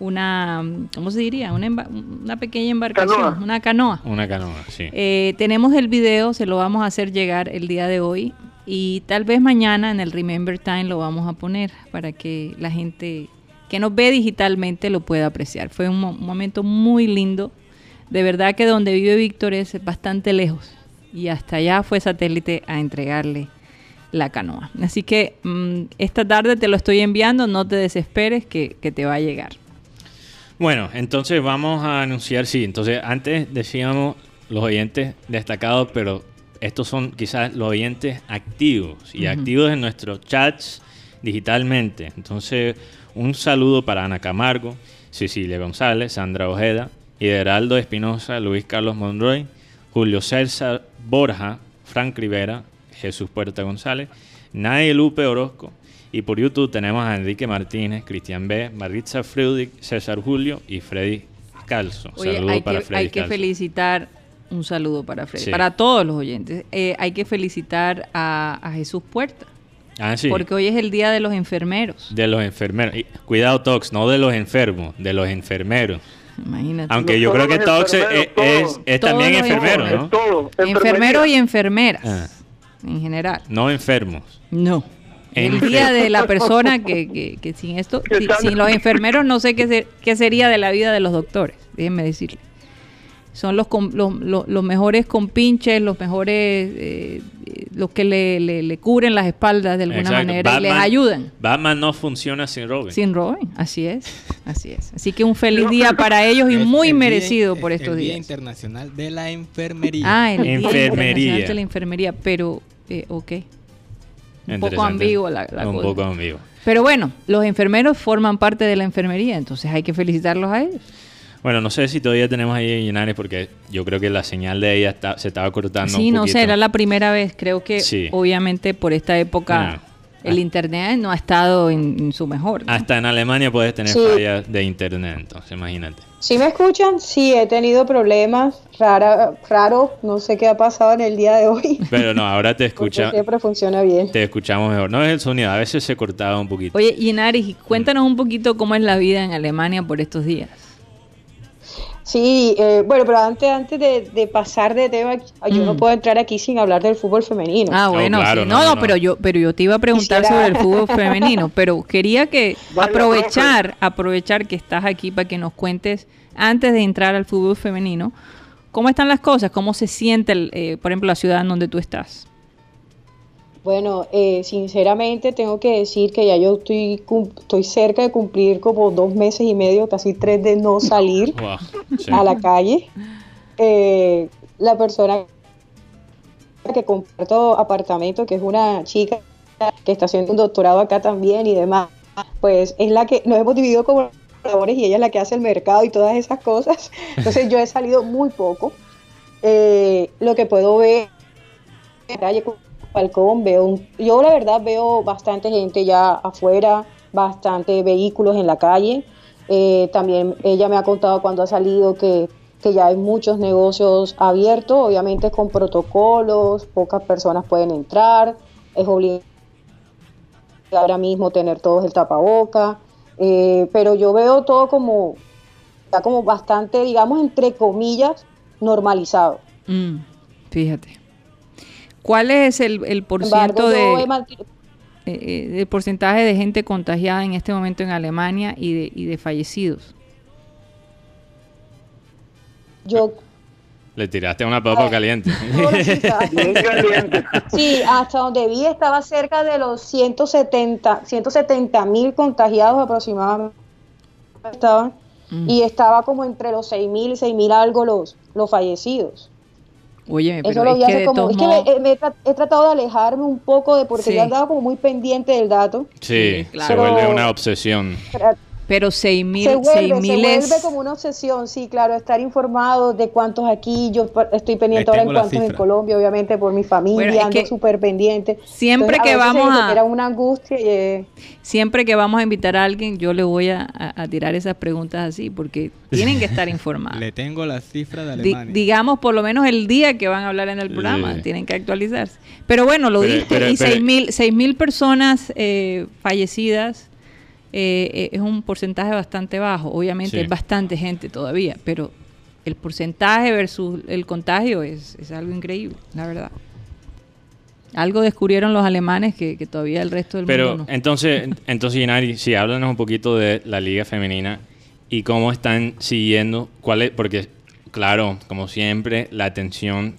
una, ¿cómo se diría? Una, una pequeña embarcación, una canoa. Una canoa, sí. Eh, tenemos el video, se lo vamos a hacer llegar el día de hoy y tal vez mañana en el Remember Time lo vamos a poner para que la gente que nos ve digitalmente lo pueda apreciar. Fue un, momento muy lindo. De verdad que donde vive Víctor es bastante lejos y hasta allá fue satélite a entregarle la canoa. Así que mm, esta tarde te lo estoy enviando, no te desesperes que, que te va a llegar. Bueno, entonces vamos a anunciar, sí, entonces antes decíamos los oyentes destacados, pero estos son quizás los oyentes activos y activos en nuestros chats digitalmente. Entonces, un saludo para Ana Camargo, Cecilia González, Sandra Ojeda, Hideraldo Espinosa, Luis Carlos Monroy, Julio César Borja, Frank Rivera, Jesús Puerta González, Nay Lupe Orozco, y por YouTube tenemos a Enrique Martínez, Cristian B., Maritza Freudig, César Julio y Freddy Calzo. Saludo para Freddy Hay que felicitar, un saludo para Freddy, para todos los oyentes. Eh, hay que felicitar a, Jesús Puerta. Ah, sí. Porque hoy es el día de los enfermeros. De los enfermeros. cuidado, Tox, no de los enfermos, de los enfermeros. Imagínate. Aunque yo creo que Tox es, también enfermero, ¿no? Todo, enfermeros y enfermeras. Ah. En general. No enfermos. No. El día de la persona que, que, sin esto, sin los enfermeros no sé qué, qué sería de la vida de los doctores, déjenme decirle. Son los, los, los, mejores compinches, los mejores, eh, los que le, le, cubren las espaldas de alguna manera y les ayudan. Batman no funciona sin Robin. Sin Robin, así es, así es. Así que un feliz día para ellos y muy merecido por estos días. Día Internacional de la Enfermería. Ah, el Día Internacional de la Enfermería, pero, eh, ok. Un poco ambiguo la, la Un poco ambiguo. Pero bueno, los enfermeros forman parte de la enfermería, entonces hay que felicitarlos a ellos. Bueno, no sé si todavía tenemos ahí a Yenares porque yo creo que la señal de ella se estaba cortando. Sí, no sé, era la primera vez. Creo que obviamente por esta época el ah. internet no ha estado en, su mejor. Hasta en Alemania puedes tener fallas de internet, entonces imagínate. ¿Sí me escuchan? Sí, he tenido problemas rara, raro, no sé qué ha pasado en el día de hoy. Pero no, ahora te escucha. siempre funciona bien. Te escuchamos mejor. No es el sonido, a veces se cortaba un poquito. Oye, Inaris, cuéntanos un poquito cómo es la vida en Alemania por estos días. Sí, eh, bueno, pero antes, antes de, pasar de tema, yo no mm. puedo entrar aquí sin hablar del fútbol femenino. Ah, bueno, sí. no, no, pero yo, pero yo te iba a preguntar sobre el fútbol femenino, pero quería que aprovechar, aprovechar que estás aquí para que nos cuentes antes de entrar al fútbol femenino, cómo están las cosas, cómo se siente, eh, por ejemplo, la ciudad en donde tú estás. Bueno, eh, sinceramente tengo que decir que ya yo estoy, estoy cerca de cumplir como dos meses y medio, casi tres de no salir a la calle. Eh, la persona que comparto apartamento, que es una chica que está haciendo un doctorado acá también y demás, pues es la que nos hemos dividido como labores y ella es la que hace el mercado y todas esas cosas. Entonces yo he salido muy poco. Eh, lo que puedo ver en la calle balcón veo yo la verdad veo bastante gente ya afuera, bastante vehículos en la calle. Eh, también ella me ha contado cuando ha salido que, que ya hay muchos negocios abiertos, obviamente con protocolos, pocas personas pueden entrar, es obligatorio ahora mismo tener todos el tapaboca, eh, pero yo veo todo como, está como bastante, digamos, entre comillas, normalizado. Mm, fíjate. ¿Cuál es el, el de, eh, porcentaje de gente contagiada en este momento en Alemania y de, y de fallecidos? Yo le tiraste una papa caliente. Sí, hasta donde vi estaba cerca de los 170 mil contagiados aproximadamente. Estaban, mm. Y estaba como entre los 6 mil y 6 mil algo los, los fallecidos. Oye, pero Eso es que como, es que me, he, tratado de alejarme un poco de porque ya andaba como muy pendiente del dato. Sí, se vuelve una obsesión. Pero 6 mil se vuelve, se vuelve como una obsesión, sí, claro, estar informado de cuántos aquí, yo estoy pendiente ahora en cuántos en Colombia, obviamente por mi familia, ando súper pendiente. Siempre que vamos a... Era una angustia. Y, siempre que vamos a invitar a alguien, yo le voy a, tirar esas preguntas así, porque tienen que estar informados. le tengo la cifra de Alemania. digamos, por lo menos el día que van a hablar en el programa, tienen que actualizarse. Pero bueno, lo dije, y 6 mil personas eh, fallecidas eh, eh, es un porcentaje bastante bajo. Obviamente es bastante gente todavía, pero el porcentaje versus el contagio es, algo increíble, la verdad. Algo descubrieron los alemanes que, todavía el resto del mundo no. entonces, entonces Inari, sí, háblanos un poquito de la liga femenina y cómo están siguiendo, cuál es, porque claro, como siempre, la atención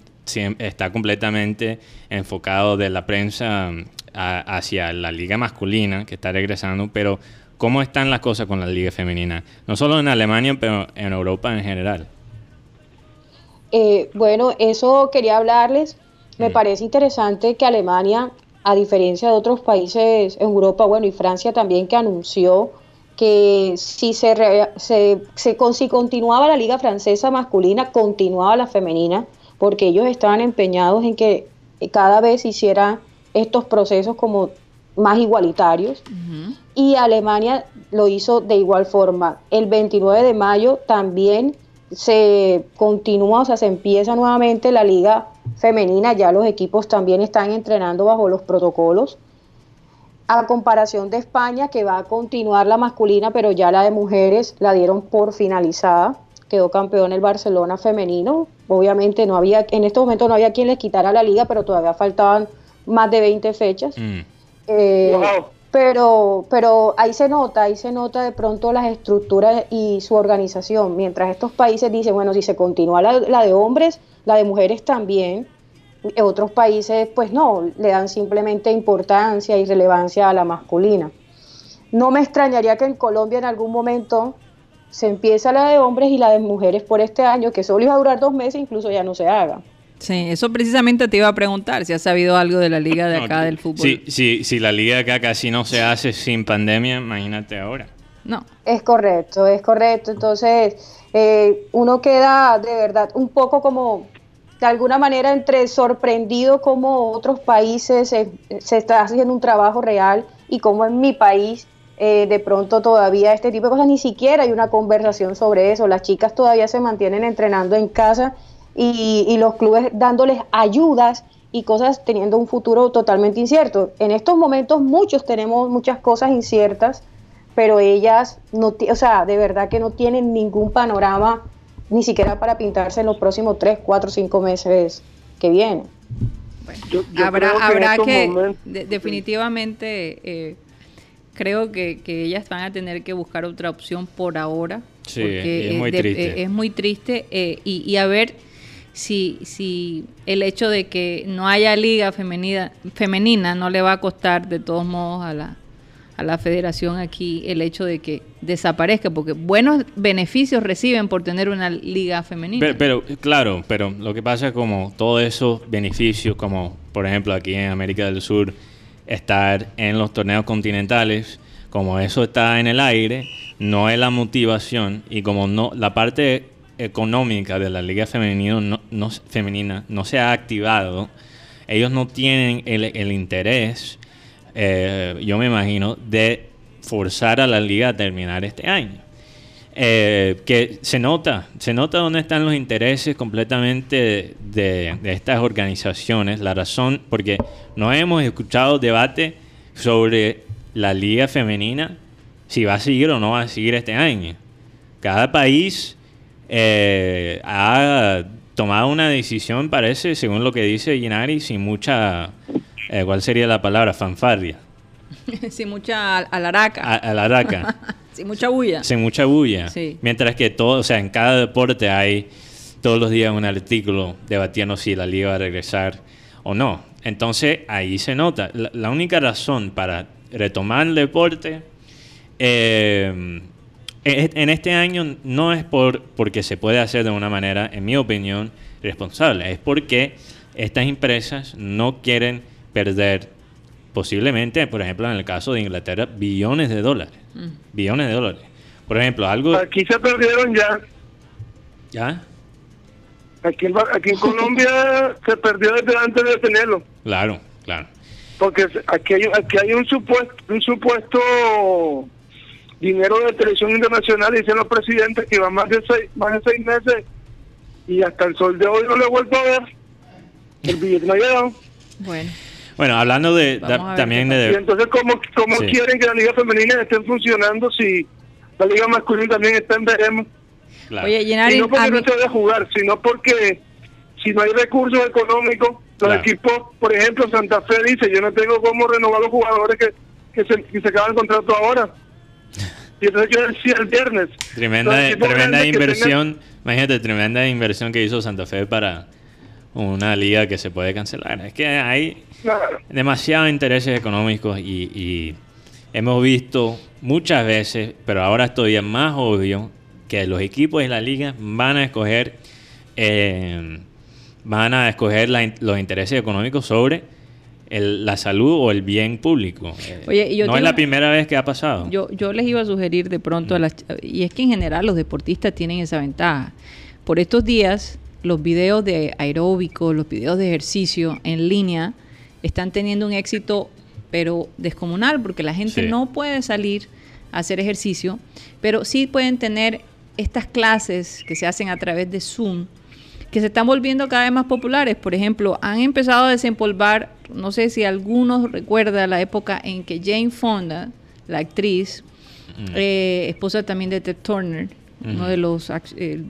está completamente enfocado de la prensa mm, hacia la liga masculina que está regresando, pero ¿Cómo están las cosas con la liga femenina? No solo en Alemania, pero en Europa en general. Eh, bueno, eso quería hablarles. Me mm. parece interesante que Alemania, a diferencia de otros países en Europa, bueno, y Francia también, que anunció que si se, se, si continuaba la liga francesa masculina, continuaba la femenina, porque ellos estaban empeñados en que cada vez hicieran estos procesos como más igualitarios y Alemania lo hizo de igual forma. El 29 de mayo también se continúa, o sea, se empieza nuevamente la liga femenina, ya los equipos también están entrenando bajo los protocolos. A comparación de España, que va a continuar la masculina, pero ya la de mujeres la dieron por finalizada. Quedó campeón el Barcelona femenino. Obviamente no había, en este momento no había quien les quitara la liga, pero todavía faltaban más de 20 fechas. Mm. Eh, pero, pero ahí se nota, ahí se nota de pronto las estructuras y su organización. Mientras estos países dicen, bueno, si se continúa la, de hombres, la de mujeres también. En otros países, pues no, le dan simplemente importancia y relevancia a la masculina. No me extrañaría que en Colombia en algún momento se empiece la de hombres y la de mujeres por este año, que solo iba a durar dos meses, incluso ya no se haga. Sí, eso precisamente te iba a preguntar, si has sabido algo de la liga de acá del fútbol. Sí, sí, si la liga de acá casi no se hace sin pandemia, imagínate ahora. No. Es correcto, es correcto. Entonces, eh, uno queda de verdad un poco como, de alguna manera, entre sorprendido como otros países se, está haciendo un trabajo real y como en mi país eh, de pronto todavía este tipo de cosas, ni siquiera hay una conversación sobre eso. Las chicas todavía se mantienen entrenando en casa y, los clubes dándoles ayudas y cosas teniendo un futuro totalmente incierto. En estos momentos muchos tenemos muchas cosas inciertas, pero ellas no, o sea, de verdad que no tienen ningún panorama ni siquiera para pintarse en los próximos 3, 4, 5 meses que vienen. habrá, habrá que, definitivamente, eh, creo que, ellas van a tener que buscar otra opción por ahora. Sí, es, muy triste. es muy triste. y, y a ver si, si el hecho de que no haya liga femenina, femenina no le va a costar de todos modos a la, a la federación aquí el hecho de que desaparezca, porque buenos beneficios reciben por tener una liga femenina. Pero, claro, pero lo que pasa es como todos esos beneficios, como por ejemplo aquí en América del Sur, estar en los torneos continentales, como eso está en el aire, no es la motivación y como no la parte económica de la liga femenina no, femenina no se ha activado, ellos no tienen el, interés, eh, yo me imagino, de forzar a la liga a terminar este año. Eh, que se nota, se nota dónde están los intereses completamente de, de, estas organizaciones. La razón, porque no hemos escuchado debate sobre la liga femenina, si va a seguir o no va a seguir este año. Cada país eh, ha tomado una decisión, parece, según lo que dice Ginari, sin mucha, eh, ¿cuál sería la palabra? Fanfarria. sin mucha alaraca. alaraca. sin mucha bulla. Sin mucha bulla. Mientras que todo, o sea, en cada deporte hay todos los días un artículo debatiendo si la liga va a regresar o no. Entonces ahí se nota. La, única razón para retomar el deporte eh, en este año no es por, porque se puede hacer de una manera, en mi opinión, responsable. Es porque estas empresas no quieren perder posiblemente, por ejemplo, en el caso de Inglaterra, billones de dólares. Mm. Billones de dólares. Por ejemplo, algo... Aquí se perdieron ya. ¿Ya? Aquí en, aquí en Colombia se perdió desde antes de tenerlo. Claro, claro. Porque aquí hay, aquí hay un supuesto, un supuesto dinero de televisión internacional, dicen los presidentes que va más de seis, más de seis meses y hasta el sol de hoy no lo he vuelto a ver. El billete no ha llegado. Bueno. Bueno, hablando de también de... Y entonces, ¿cómo, cómo quieren que la liga femenina esté funcionando si la liga masculina también está en veremos? Oye, llenar y no porque no se debe jugar, sino porque si no hay recursos económicos, los equipos, por ejemplo, Santa Fe dice, yo no tengo cómo renovar los jugadores que, que, se, que se acaban el contrato ahora. Y entonces yo decía el viernes. Tremenda, tremenda inversión, imagínate, tremenda inversión que hizo Santa Fe para una liga que se puede cancelar. Es que hay demasiados intereses económicos y, hemos visto muchas veces, pero ahora es todavía más obvio, que los equipos de la liga van a escoger, eh, van a escoger los intereses económicos sobre la salud o el bien público. Oye, no es la primera vez que ha pasado. Yo, yo les iba a sugerir de pronto a las... Y es que en general los deportistas tienen esa ventaja. Por estos días, los videos de aeróbico, los videos de ejercicio en línea están teniendo un éxito, pero descomunal, porque la gente no puede salir a hacer ejercicio, pero sí pueden tener estas clases que se hacen a través de Zoom, que se están volviendo cada vez más populares. Por ejemplo, han empezado a desempolvar, no sé si algunos recuerdan la época en que Jane Fonda, la actriz, mm. eh, esposa también de Ted Turner, uno de los eh,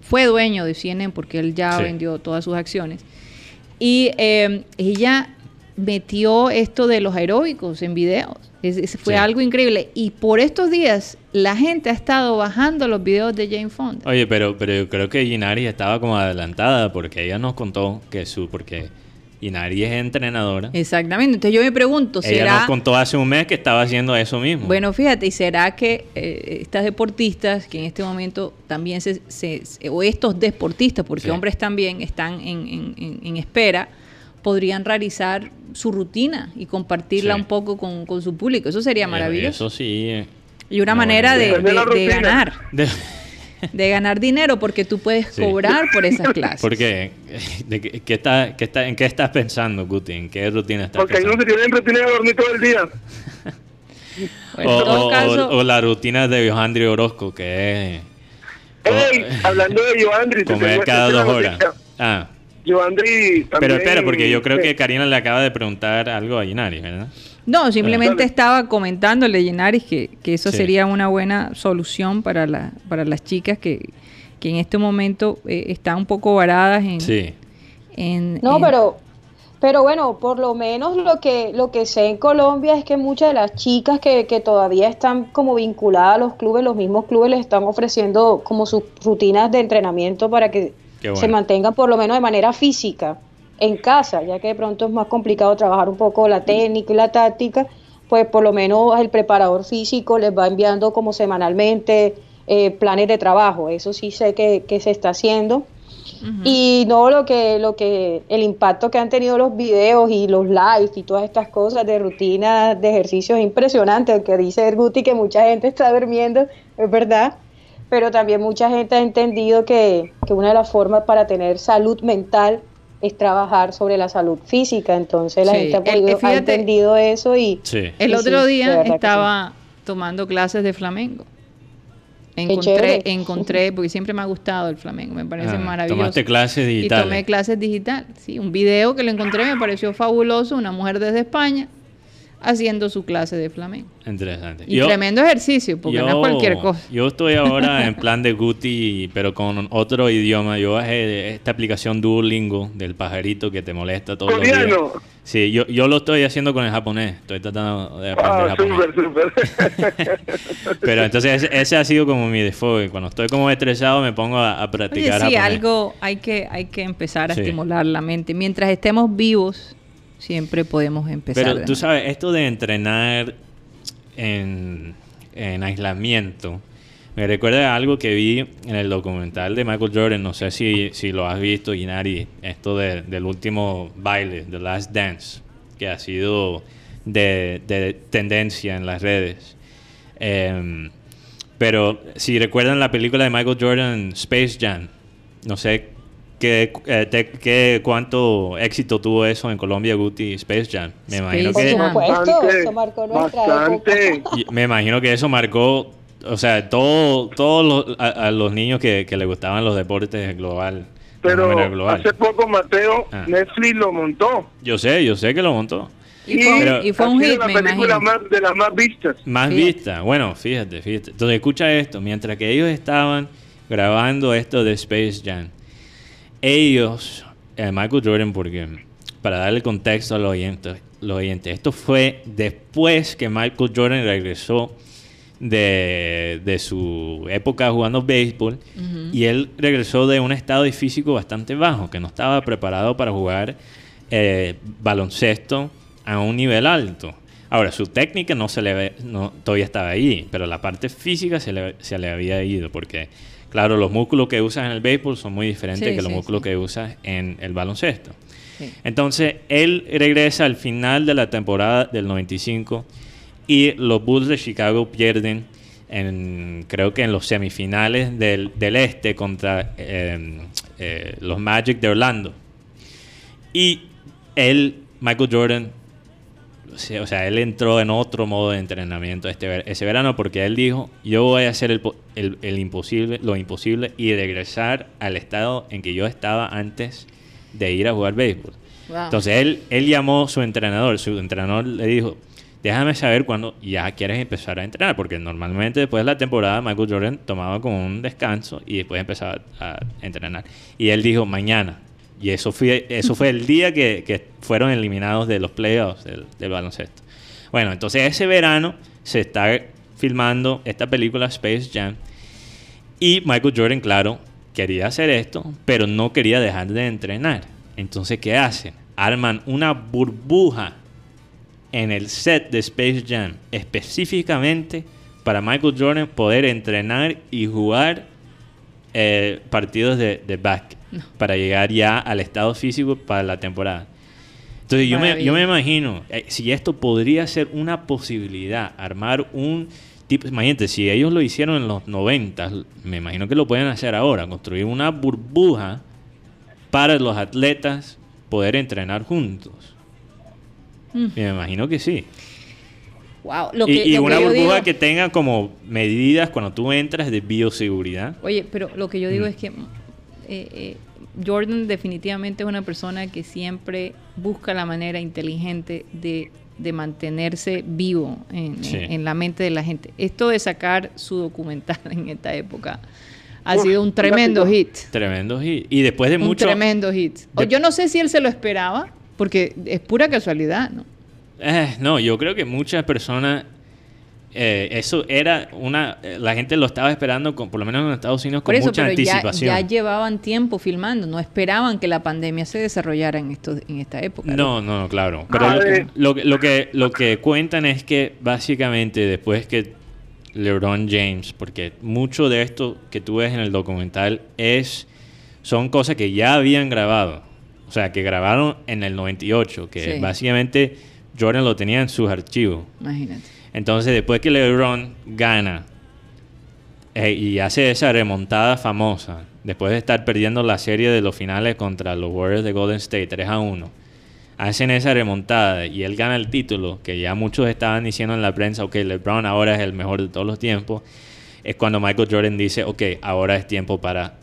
fue dueño de CNN porque él ya vendió todas sus acciones. Y eh, ella metió esto de los aeróbicos en videos. fue algo increíble. Y por estos días la gente ha estado bajando los videos de Jane Fonda. Oye, pero, pero yo creo que Ginari estaba como adelantada porque ella nos contó que su... porque Ginari es entrenadora. Exactamente. Entonces yo me pregunto, ¿será... Ella nos contó hace un mes que estaba haciendo eso mismo. Bueno, fíjate, ¿y será que eh, estas deportistas que en este momento también se... o estos deportistas, porque hombres también están en, en espera podrían realizar su rutina y compartirla un poco con, su público. Eso sería maravilloso. Eso sí. Eh. Y una manera de, ganar. De... ganar dinero porque tú puedes cobrar por esas clases. ¿Por qué? ¿De qué, está, qué está, ¿En qué estás pensando, Guti? ¿En qué rutina estás porque pensando? Porque uno se tiene que dormir todo el día. o, la rutina de Johandri Orozco, que es... Hey, hablando de Johandri... Comer cada dos horas. Ah. Pero espera, porque yo creo que Karina le acaba de preguntar algo a Ginaris, ¿verdad? No, simplemente estaba comentándole, Ginaris, que, que eso sería una buena solución para, la, para las chicas que, en este momento eh, están un poco varadas en... Sí. no, pero pero bueno, por lo menos lo que, lo que sé en Colombia es que muchas de las chicas que, que, todavía están como vinculadas a los clubes, los mismos clubes les están ofreciendo como sus rutinas de entrenamiento para que se mantengan por lo menos de manera física en casa, ya que de pronto es más complicado trabajar un poco la técnica y la táctica, pues por lo menos el preparador físico les va enviando como semanalmente eh, planes de trabajo, eso sí sé que, se está haciendo. Y no lo que, lo que, el impacto que han tenido los videos y los lives y todas estas cosas de rutina de ejercicios es impresionante, que dice Erguti que mucha gente está durmiendo, es verdad, pero también mucha gente ha entendido que, que una de las formas para tener salud mental es trabajar sobre la salud física. Entonces la gente ha, entendido eso y... El otro día estaba tomando clases de flamenco. Encontré, encontré, porque siempre me ha gustado el flamenco, me parece ah, maravilloso. Tomaste clases digitales. Y tomé clases digital, sí, un video que lo encontré me pareció fabuloso, una mujer desde España haciendo su clase de flamenco. Interesante. Y tremendo ejercicio, porque no es cualquier cosa. Yo estoy ahora en plan de Guti, pero con otro idioma. Yo bajé esta aplicación Duolingo del pajarito que te molesta todos los días. Sí, yo, yo lo estoy haciendo con el japonés. Estoy tratando de aprender ah, japonés. pero entonces ese, ha sido como mi default. Cuando estoy como estresado me pongo a, practicar Oye, sí, algo hay que, hay que empezar a estimular la mente. Mientras estemos vivos siempre podemos empezar. Pero tú sabes, esto de entrenar en, aislamiento, me recuerda a algo que vi en el documental de Michael Jordan, no sé si, si lo has visto, Inari, esto del último baile, The Last Dance, que ha sido de, tendencia en las redes. Em, pero si recuerdan la película de Michael Jordan, Space Jam, no sé ¿Qué, eh, ¿Cuánto éxito tuvo eso en Colombia, Guti Space Jam? Me imagino que... eso marcó nuestra Me imagino que eso marcó, o sea, todos todo los, a, los niños que, que le gustaban los deportes global. Pero hace poco Mateo, ah. Netflix lo montó. Yo sé, yo sé que lo montó. Y fue, y fue un hit, la película más, de las más vistas. Más vistas. Bueno, fíjate, fíjate. Entonces escucha esto. Mientras que ellos estaban grabando esto de Space Jam, ellos, eh, Michael Jordan, porque para darle contexto a los oyentes, los oyentes, esto fue después que Michael Jordan regresó de, de su época jugando béisbol y él regresó de un estado de físico bastante bajo, que no estaba preparado para jugar eh, baloncesto a un nivel alto. Ahora, su técnica no se le no, todavía estaba ahí, pero la parte física se le, se le había ido porque Claro, los músculos que usas en el béisbol son muy diferentes que los músculos que usas en el baloncesto. Entonces, él regresa al final de la temporada del 95 y los Bulls de Chicago pierden, en, creo que en los semifinales del, este contra em, eh, los Magic de Orlando. Y él, Michael Jordan, o sea, él entró en otro modo de entrenamiento este, ese verano porque él dijo, yo voy a hacer el, imposible, lo imposible y regresar al estado en que yo estaba antes de ir a jugar béisbol. Entonces él, él llamó a su entrenador, su entrenador le dijo, déjame saber cuándo ya quieres empezar a entrenar, porque normalmente después de la temporada Michael Jordan tomaba como un descanso y después empezaba a entrenar. Y él dijo, mañana, y eso fue, eso fue el día que, fueron eliminados de los playoffs del, baloncesto. Bueno, entonces ese verano se está filmando esta película Space Jam. Y Michael Jordan, claro, quería hacer esto, pero no quería dejar de entrenar. Entonces, ¿qué hacen? Arman una burbuja en el set de Space Jam, específicamente para Michael Jordan poder entrenar y jugar eh, partidos de, de para llegar ya al estado físico para la temporada. Entonces yo me, yo me, imagino, eh, si esto podría ser una posibilidad, armar un tipo, imagínate, si ellos lo hicieron en los 90, me imagino que lo pueden hacer ahora, construir una burbuja para los atletas poder entrenar juntos. Mm. Me imagino que sí. Wow, y, una burbuja que tenga como medidas cuando tú entras de bioseguridad. Oye, pero lo que yo digo mm. es que eh, eh, Jordan definitivamente es una persona que siempre busca la manera inteligente de, mantenerse vivo en, la mente de la gente. Esto de sacar su documental en esta época ha sido un tremendo hit. Tremendo hit. Y después de mucho... Un tremendo hit. yo no sé si él se lo esperaba, porque es pura casualidad, ¿no? Eh, no, yo creo que muchas personas eh, eso era una. Eh, la gente lo estaba esperando, con, por lo menos en Estados Unidos, con mucha anticipación. Ya, llevaban tiempo filmando, no esperaban que la pandemia se desarrollara en, esto, en esta época. No, no, no, claro. Pero lo, lo, que, lo que cuentan es que básicamente después que LeBron James, porque mucho de esto que tú ves en el documental es son cosas que ya habían grabado. O sea, que grabaron en el 98, que básicamente Jordan lo tenía en sus archivos. Imagínate. Entonces, después que LeBron gana eh, y hace esa remontada famosa, después de estar perdiendo la serie de los finales contra los Warriors de Golden State 3 a 1, hacen esa remontada y él gana el título, que ya muchos estaban diciendo en la prensa, ok, LeBron ahora es el mejor de todos los tiempos, es cuando Michael Jordan dice, ok, ahora es tiempo para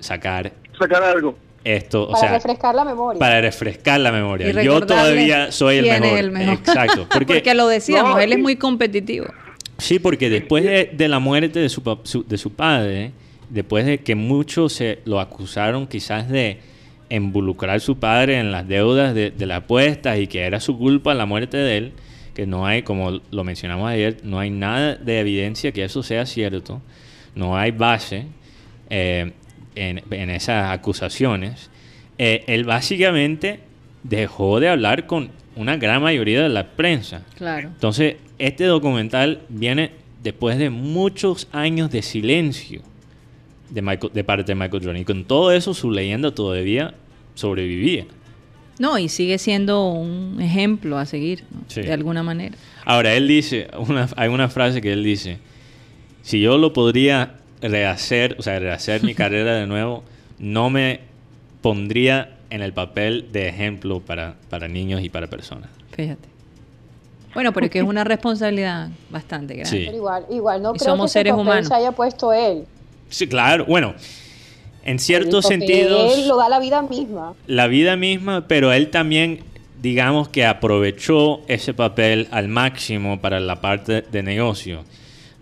sacar... Sacar algo. Esto, para refrescar la memoria. Para refrescar la memoria. Yo todavía soy el mejor. Exacto. Porque, lo decíamos, él es muy competitivo. Sí, porque después de, la muerte de su, de su padre, después de que muchos se lo acusaron quizás de involucrar a su padre en las deudas de, de las apuestas y que era su culpa la muerte de él, que no hay, como lo mencionamos ayer, no hay nada de evidencia que eso sea cierto, no hay base eh, en, esas acusaciones. Eh, él básicamente dejó de hablar con una gran mayoría de la prensa. Claro. Entonces, este documental viene después de muchos años de silencio de, Michael, de parte de Michael Jordan. Y con todo eso, su leyenda todavía sobrevivía. No, y sigue siendo un ejemplo a seguir, de alguna manera. Ahora, él dice, una, hay una frase que él dice, si yo lo podría rehacer, o sea, rehacer mi carrera de nuevo, no me pondría en el papel de ejemplo para, para niños y para personas. Fíjate. Bueno, pero es que es una responsabilidad bastante grande. Sí. Pero igual, igual no creo somos que seres humanos. se haya puesto él. Sí, claro. Bueno, en ciertos sentidos... Él lo da la vida misma. La vida misma, pero él también, digamos que aprovechó ese papel al máximo para la parte de negocio.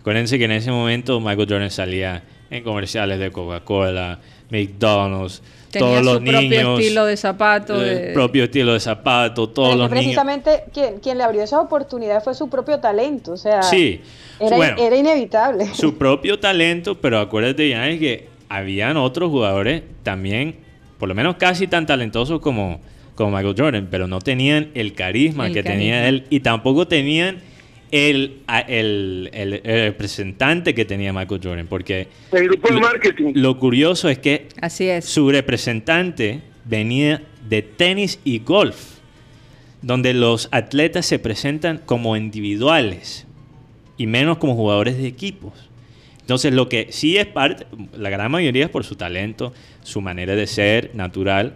Acuérdense que en ese momento Michael Jordan salía en comerciales de Coca-Cola, McDonald's, todos los niños. Su propio estilo de zapato. El propio estilo de zapato, todos los precisamente niños. Precisamente quien, le abrió esa oportunidad fue su propio talento, o sea. Sí. Era, era inevitable. Su propio talento, pero acuérdate ya es que habían otros jugadores también, por lo menos casi tan talentosos como, como Michael Jordan, pero no tenían el carisma que tenía él y tampoco tenían el, el, el, representante que tenía Michael Jordan, porque el grupo de marketing. Lo, curioso es que Así es. su representante venía de tenis y golf, donde los atletas se presentan como individuales y menos como jugadores de equipos. Entonces, lo que sí es parte, la gran mayoría es por su talento, su manera de ser natural,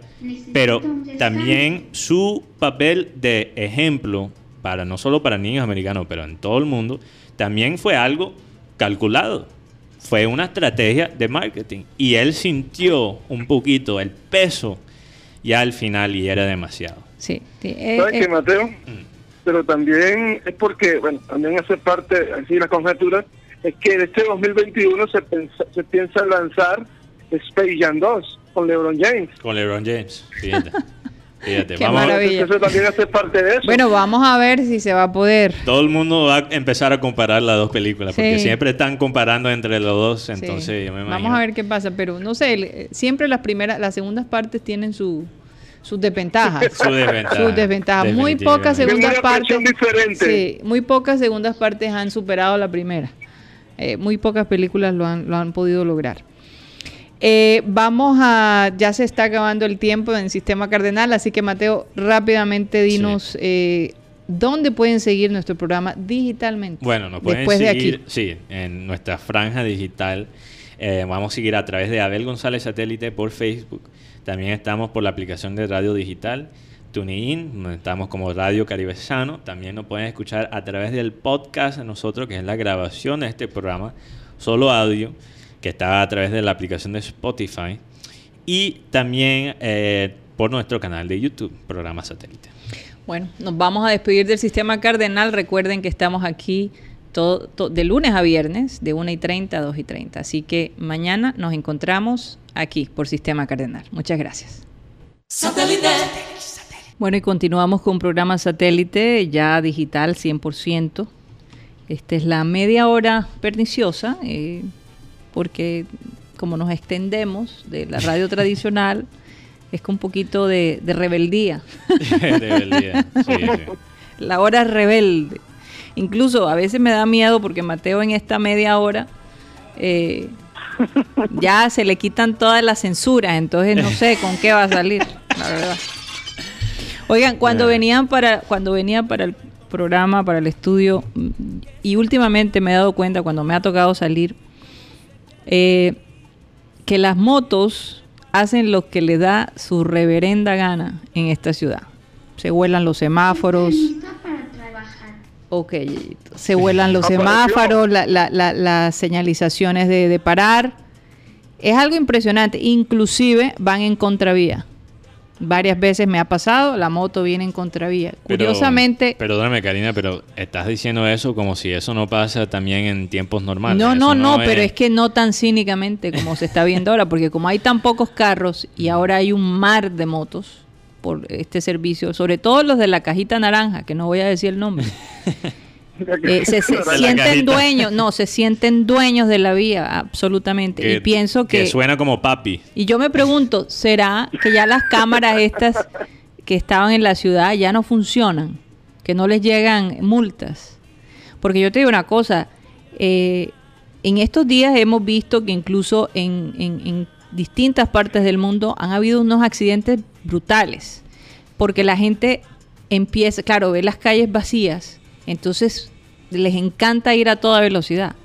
pero también su papel de ejemplo para no solo para niños americanos, pero en todo el mundo, también fue algo calculado. Fue una estrategia de marketing. Y él sintió un poquito el peso ya al final y era demasiado. Sí. Eh, ¿Sabes qué, eh, Mateo? Mm. Pero también es porque, bueno, también hace parte, así la conjetura, es que en este 2021 se, se piensa lanzar Space Jam 2 con LeBron James. Con LeBron James, fíjate. Fíjate, Qué vamos maravilla. Eso también hace parte de eso. Bueno, vamos a ver si se va a poder. Todo el mundo va a empezar a comparar las dos películas, porque siempre están comparando entre los dos, entonces yo me imagino. Vamos a ver qué pasa, pero no sé, siempre las primeras, las segundas partes tienen su, sus desventajas. Sus desventajas. Sus desventajas. Muy pocas segundas partes. Sí, muy pocas segundas partes han superado la primera. Eh, muy pocas películas lo han, lo han podido lograr. Eh, vamos a, ya se está acabando el tiempo en sistema cardenal, así que Mateo, rápidamente dinos eh, dónde pueden seguir nuestro programa digitalmente. Bueno, nos pueden seguir, sí, en nuestra franja digital. vamos a seguir a través de Abel González Satélite por Facebook. También estamos por la aplicación de radio digital TuneIn, estamos como Radio Caribe Sano. También nos pueden escuchar a través del podcast nosotros, que es la grabación de este programa, solo audio, que está a través de la aplicación de Spotify. Y también eh, por nuestro canal de YouTube, Programa Satélite. Bueno, nos vamos a despedir del Sistema Cardenal. Recuerden que estamos aquí todo, de lunes a viernes, de 1 y 30 a 2 y 30. Así que mañana nos encontramos aquí por Sistema Cardenal. Muchas gracias. Satélite. Bueno, y continuamos con un programa satélite ya digital 100%. Esta es la media hora perniciosa, eh, porque como nos extendemos de la radio tradicional, es con un poquito de, rebeldía. rebeldía, sí, La hora rebelde. Incluso a veces me da miedo porque Mateo en esta media hora eh, ya se le quitan todas las censuras, entonces no sé con qué va a salir, la verdad. Oigan, cuando venían para, cuando venía para el programa, para el estudio, y últimamente me he dado cuenta, cuando me ha tocado salir, Eh, que las motos hacen lo que le da su reverenda gana en esta ciudad. Se vuelan los semáforos. Ok, se vuelan los semáforos, las señalizaciones de, de parar. Es algo impresionante. Inclusive van en contravía. Varias veces me ha pasado, la moto viene en contravía. Curiosamente... Perdóname, Karina, pero estás diciendo eso como si eso no pasa también en tiempos normales. No, no, no, pero es que no tan cínicamente como se está viendo ahora, porque como hay tan pocos carros y ahora hay un mar de motos por este servicio, sobre todo los de la cajita naranja, que no voy a decir el nombre. Eh, se, sienten dueños, no, se sienten dueños de la vía, absolutamente. y pienso que, que, suena como papi. Y yo me pregunto, ¿será que ya las cámaras estas que estaban en la ciudad ya no funcionan? Que no les llegan multas. Porque yo te digo una cosa, eh, en estos días hemos visto que incluso en, en distintas partes del mundo han habido unos accidentes brutales. Porque la gente empieza, claro, ve las calles vacías entonces les encanta ir a toda velocidad.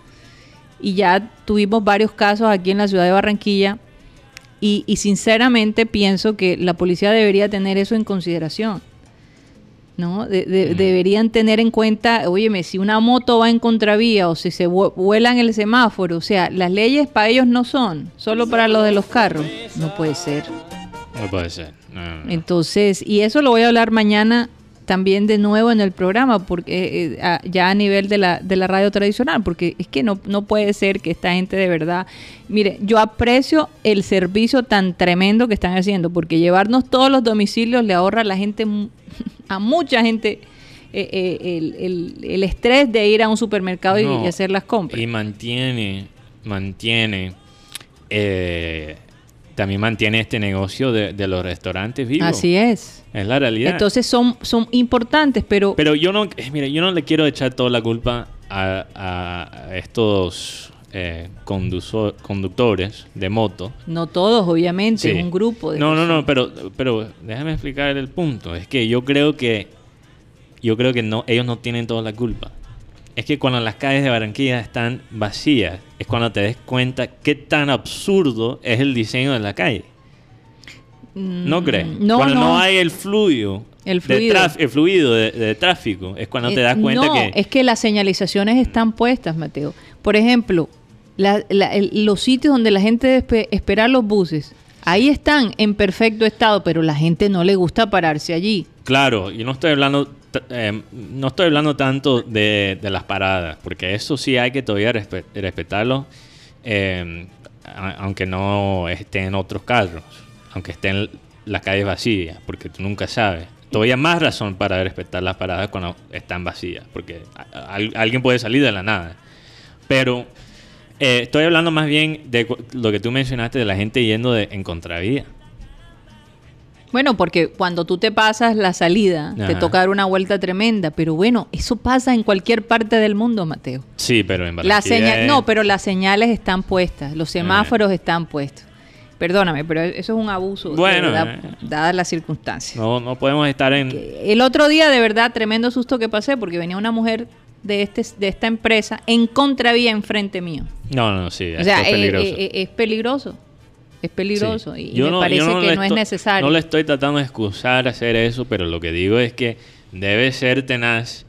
Y ya tuvimos varios casos aquí en la ciudad de Barranquilla y, sinceramente pienso que la policía debería tener eso en consideración. ¿no? Deberían tener en cuenta, óyeme, si una moto va en contravía o si se vuela en el semáforo, o sea, las leyes para ellos no son, solo para los de los carros. No puede ser. No puede ser. Entonces, y eso lo voy a hablar mañana también de nuevo en el programa, porque eh, ya a nivel de la, de la radio tradicional, porque es que no, no puede ser que esta gente de verdad, mire, yo aprecio el servicio tan tremendo que están haciendo, porque llevarnos todos los domicilios le ahorra a la gente, a mucha gente, eh, eh, el, el, estrés de ir a un supermercado y, hacer las compras. Y mantiene, mantiene también mantiene este negocio de, los restaurantes vivos. Así es. Es la realidad. Entonces son, son importantes, pero... Pero yo no, eh, mire, yo no le quiero echar toda la culpa a, estos eh, conductores de moto. No todos, obviamente, un grupo. De no, no, no, pero, pero déjame explicar el punto. Es que yo creo que yo creo que no, ellos no tienen toda la culpa es que cuando las calles de Barranquilla están vacías, es cuando te des cuenta qué tan absurdo es el diseño de la calle. ¿No mm, crees? No, cuando no. hay el fluido, el fluido, de, el fluido de, tráfico, es cuando te das cuenta no, que... es que las señalizaciones están puestas, Mateo. Por ejemplo, los sitios donde la gente debe esperar los buses, ahí están en perfecto estado, pero la gente no le gusta pararse allí. Claro, yo no estoy hablando eh, no estoy hablando tanto de, las paradas, porque eso sí hay que todavía respetarlo, eh, aunque no estén otros carros, aunque estén las calles vacías, porque tú nunca sabes. Todavía más razón para respetar las paradas cuando están vacías, porque alguien puede salir de la nada. Pero eh, estoy hablando más bien de lo que tú mencionaste de la gente yendo en contravía. Bueno, porque cuando tú te pasas la salida, te toca dar una vuelta tremenda, pero bueno, eso pasa en cualquier parte del mundo, Mateo. Sí, pero en la señal, No, pero las señales están puestas, los semáforos están puestos. Perdóname, pero eso es un abuso, bueno, eh. dadas las circunstancias. No, no podemos estar en... El otro día, de verdad, tremendo susto que pasé, porque venía una mujer de, este, de esta empresa en contravía enfrente mío. No, no, sí, o sea, es peligroso. es peligroso es peligroso y, me parece que no es necesario. No le estoy tratando de excusar hacer eso, pero lo que digo es que debe ser tenaz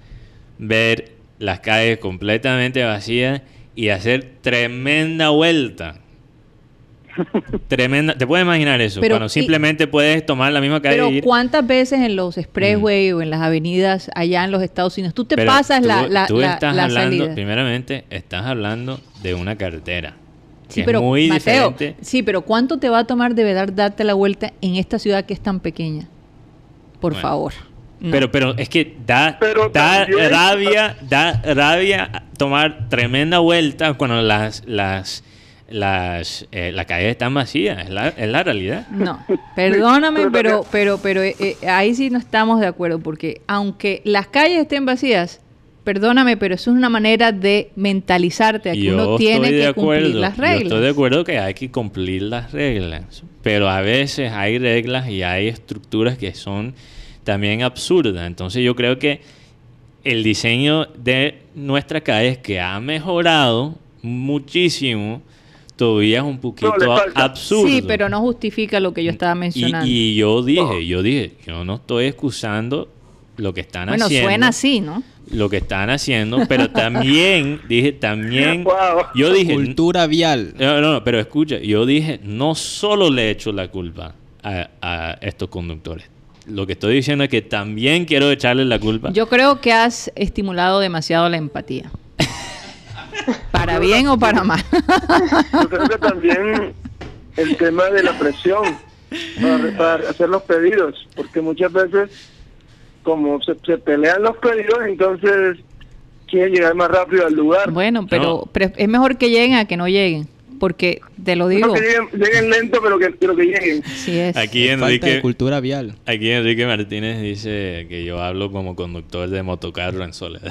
ver las calles completamente vacías y hacer tremenda vuelta. Tremenda. ¿Te puedes imaginar eso? Cuando simplemente puedes tomar la misma calle. Pero ir. ¿cuántas veces en los expressway o en las avenidas allá en los Estados Unidos tú te pasas la, la, tú estás hablando, Primeramente, estás hablando de una carretera. Sí, pero, muy diferente. Sí, pero ¿cuánto te va a tomar de verdad darte la vuelta en esta ciudad que es tan pequeña? Por favor. Pero, pero es que da, da rabia, da rabia tomar tremenda vuelta cuando las, las, las, eh, las calles están vacías. Es la, es la realidad. No, perdóname, pero, pero, pero eh, eh, ahí sí no estamos de acuerdo porque aunque las calles estén vacías, perdóname, pero eso es una manera de mentalizarte a que uno tiene que cumplir las reglas. Yo estoy de acuerdo que hay que cumplir las reglas, pero a veces hay reglas y hay estructuras que son también absurdas. Entonces yo creo que el diseño de nuestras calles que ha mejorado muchísimo, todavía es un poquito absurdo. Sí, pero no justifica lo que yo estaba mencionando. Y, yo dije, yo dije, yo no estoy excusando lo que están haciendo. Bueno, suena así, ¿no? Lo que están haciendo, pero también, dije, también, yo dije... Cultura vial. No, no, pero escucha, yo dije, no solo le echo la culpa a, a estos conductores, lo que estoy diciendo es que también quiero echarle la culpa. Yo creo que has estimulado demasiado la empatía. para bien o para mal. Yo creo que también el tema de la presión para, hacer los pedidos, porque muchas veces como se, pelean los pedidos, entonces quieren llegar más rápido al lugar. Bueno, pero es mejor que lleguen a que no lleguen porque te lo digo. que lleguen, lento, pero que, que lleguen. Sí es. Aquí Enrique, cultura vial. Aquí Enrique Martínez dice que yo hablo como conductor de motocarro en soledad.